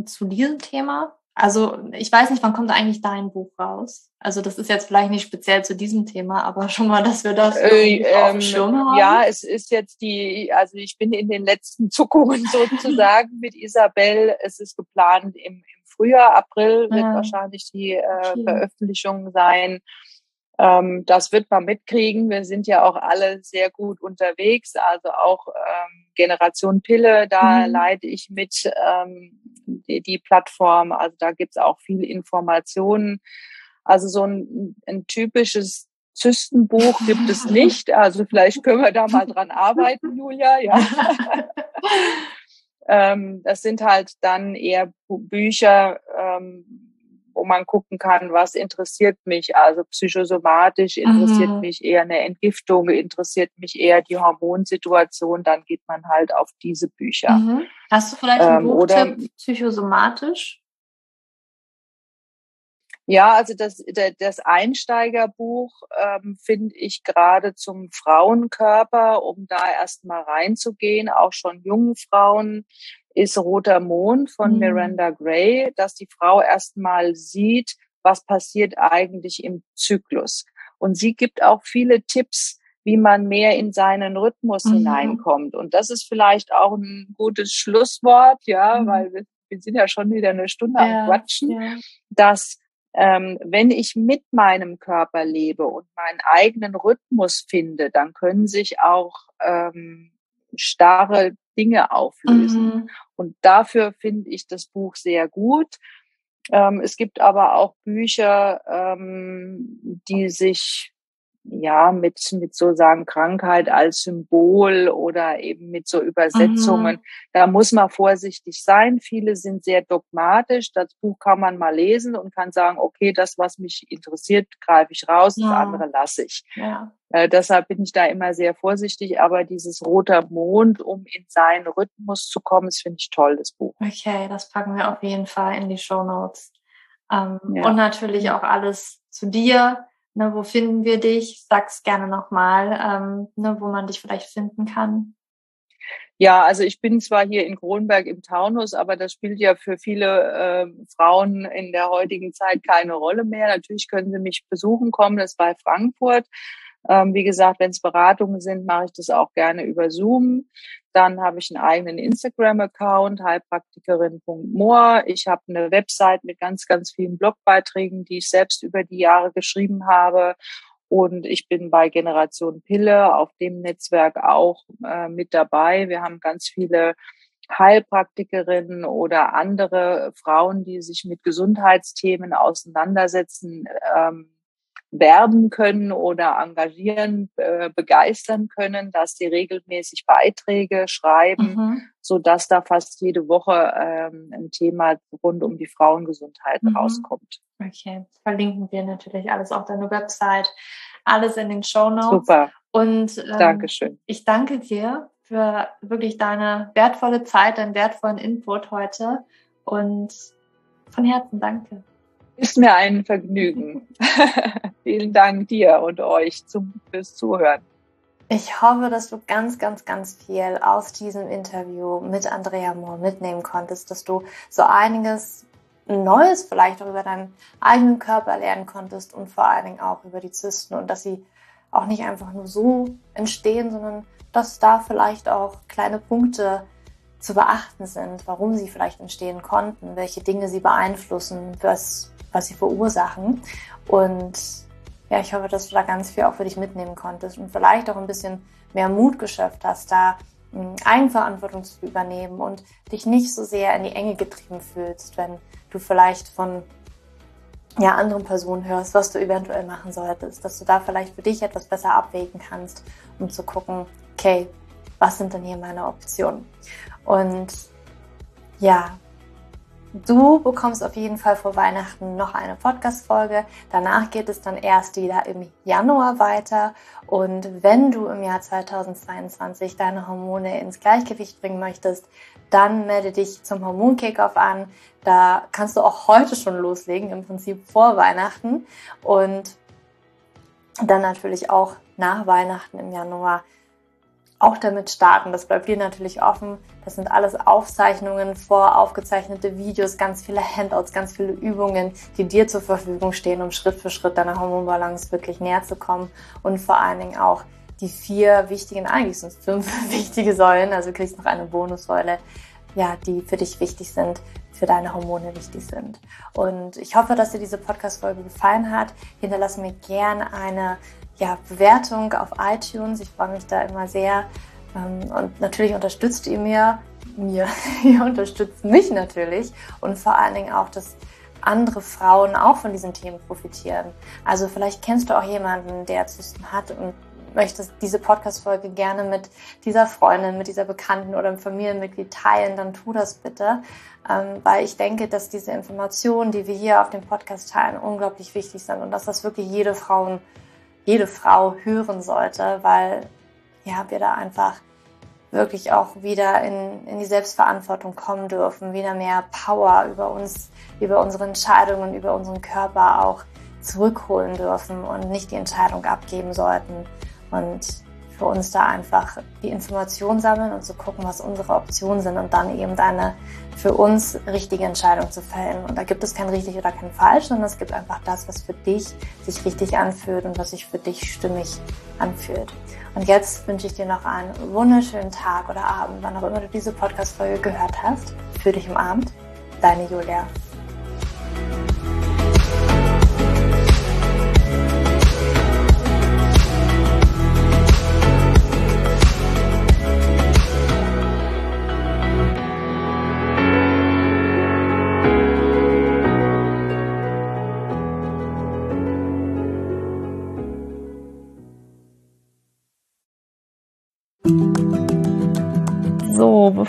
zu diesem Thema? Also ich weiß nicht, wann kommt eigentlich dein Buch raus? Also das ist jetzt vielleicht nicht speziell zu diesem Thema, aber schon mal, dass wir das äh, auf dem ähm, Schirm haben. Ja, es ist jetzt die, also ich bin in den letzten Zuckungen sozusagen mit Isabel. Es ist geplant im, im Frühjahr, April wird ja. wahrscheinlich die äh, okay. Veröffentlichung sein. Ähm, das wird man mitkriegen. Wir sind ja auch alle sehr gut unterwegs, also auch ähm, Generation Pille, da mhm. leite ich mit ähm, die, die Plattform. Also da gibt's auch viel Informationen. Also so ein, ein typisches Zystenbuch gibt es nicht. Also vielleicht können wir da mal dran arbeiten, Julia. Ja. ähm, das sind halt dann eher Bücher, ähm, wo man gucken kann, was interessiert mich. Also psychosomatisch interessiert mhm. mich eher eine Entgiftung, interessiert mich eher die Hormonsituation. Dann geht man halt auf diese Bücher. Mhm. Hast du vielleicht einen ähm, oder, psychosomatisch? Ja, also das, das Einsteigerbuch ähm, finde ich gerade zum Frauenkörper, um da erstmal reinzugehen, auch schon jungen Frauen ist Roter Mond von mhm. Miranda Gray, dass die Frau erstmal sieht, was passiert eigentlich im Zyklus. Und sie gibt auch viele Tipps, wie man mehr in seinen Rhythmus mhm. hineinkommt. Und das ist vielleicht auch ein gutes Schlusswort, ja, mhm. weil wir, wir, sind ja schon wieder eine Stunde ja, am Quatschen, ja. dass ähm, wenn ich mit meinem Körper lebe und meinen eigenen Rhythmus finde, dann können sich auch ähm, starre Dinge auflösen. Mhm. Und dafür finde ich das Buch sehr gut. Ähm, es gibt aber auch Bücher, ähm, die sich ja mit mit so sagen Krankheit als Symbol oder eben mit so Übersetzungen. Mhm. Da muss man vorsichtig sein. Viele sind sehr dogmatisch. Das Buch kann man mal lesen und kann sagen, okay, das was mich interessiert, greife ich raus, ja. das andere lasse ich. Ja. Äh, deshalb bin ich da immer sehr vorsichtig. Aber dieses roter Mond, um in seinen Rhythmus zu kommen, das finde ich toll, das Buch. Okay, das packen wir auf jeden Fall in die Show Notes. Ähm, ja. Und natürlich auch alles zu dir Ne, wo finden wir dich? Sag's gerne nochmal, ähm, ne, wo man dich vielleicht finden kann. Ja, also ich bin zwar hier in Kronberg im Taunus, aber das spielt ja für viele äh, Frauen in der heutigen Zeit keine Rolle mehr. Natürlich können sie mich besuchen kommen, das bei Frankfurt. Ähm, wie gesagt, wenn es Beratungen sind, mache ich das auch gerne über Zoom. Dann habe ich einen eigenen Instagram-Account, heilpraktikerin.moor. Ich habe eine Website mit ganz, ganz vielen Blogbeiträgen, die ich selbst über die Jahre geschrieben habe. Und ich bin bei Generation Pille auf dem Netzwerk auch äh, mit dabei. Wir haben ganz viele Heilpraktikerinnen oder andere Frauen, die sich mit Gesundheitsthemen auseinandersetzen, ähm, werben können oder engagieren, äh, begeistern können, dass sie regelmäßig Beiträge schreiben, mhm. so dass da fast jede Woche ähm, ein Thema rund um die Frauengesundheit mhm. rauskommt. Okay, verlinken wir natürlich alles auf deine Website, alles in den Show Notes. Super. Und ähm, Dankeschön. ich danke dir für wirklich deine wertvolle Zeit, deinen wertvollen Input heute und von Herzen danke. Ist mir ein Vergnügen. Vielen Dank dir und euch zum, fürs Zuhören. Ich hoffe, dass du ganz, ganz, ganz viel aus diesem Interview mit Andrea Mohr mitnehmen konntest, dass du so einiges Neues vielleicht auch über deinen eigenen Körper lernen konntest und vor allen Dingen auch über die Zysten und dass sie auch nicht einfach nur so entstehen, sondern dass da vielleicht auch kleine Punkte zu beachten sind, warum sie vielleicht entstehen konnten, welche Dinge sie beeinflussen, was was sie verursachen. Und ja, ich hoffe, dass du da ganz viel auch für dich mitnehmen konntest und vielleicht auch ein bisschen mehr Mut geschöpft hast, da hm, Eigenverantwortung zu übernehmen und dich nicht so sehr in die Enge getrieben fühlst, wenn du vielleicht von ja, anderen Personen hörst, was du eventuell machen solltest, dass du da vielleicht für dich etwas besser abwägen kannst, um zu gucken, okay, was sind denn hier meine Optionen? Und ja, Du bekommst auf jeden Fall vor Weihnachten noch eine Podcast-Folge. Danach geht es dann erst wieder im Januar weiter. Und wenn du im Jahr 2022 deine Hormone ins Gleichgewicht bringen möchtest, dann melde dich zum Hormon-Kickoff an. Da kannst du auch heute schon loslegen, im Prinzip vor Weihnachten. Und dann natürlich auch nach Weihnachten im Januar auch damit starten. Das bleibt dir natürlich offen. Das sind alles Aufzeichnungen, voraufgezeichnete Videos, ganz viele Handouts, ganz viele Übungen, die dir zur Verfügung stehen, um Schritt für Schritt deiner Hormonbalance wirklich näher zu kommen und vor allen Dingen auch die vier wichtigen, eigentlich sind es fünf wichtige Säulen, also du kriegst noch eine Bonussäule, ja, die für dich wichtig sind, für deine Hormone wichtig sind. Und ich hoffe, dass dir diese Podcast-Folge gefallen hat. Hinterlass mir gerne eine ja, Bewertung auf iTunes. Ich freue mich da immer sehr. Ähm, und natürlich unterstützt ihr mir, mir, ihr unterstützt mich natürlich und vor allen Dingen auch, dass andere Frauen auch von diesen Themen profitieren. Also vielleicht kennst du auch jemanden, der Zysten hat und möchtest diese Podcast-Folge gerne mit dieser Freundin, mit dieser Bekannten oder einem Familienmitglied teilen, dann tu das bitte. Ähm, weil ich denke, dass diese Informationen, die wir hier auf dem Podcast teilen, unglaublich wichtig sind und dass das wirklich jede Frau jede Frau hören sollte, weil ja, wir da einfach wirklich auch wieder in, in die Selbstverantwortung kommen dürfen, wieder mehr Power über uns, über unsere Entscheidungen, über unseren Körper auch zurückholen dürfen und nicht die Entscheidung abgeben sollten. Und für uns da einfach die Information sammeln und zu gucken, was unsere Optionen sind und dann eben eine für uns richtige Entscheidung zu fällen. Und da gibt es kein richtig oder kein falsch, sondern es gibt einfach das, was für dich sich richtig anfühlt und was sich für dich stimmig anfühlt. Und jetzt wünsche ich dir noch einen wunderschönen Tag oder Abend, wann auch immer du diese Podcast-Folge gehört hast. Für dich umarmt, deine Julia.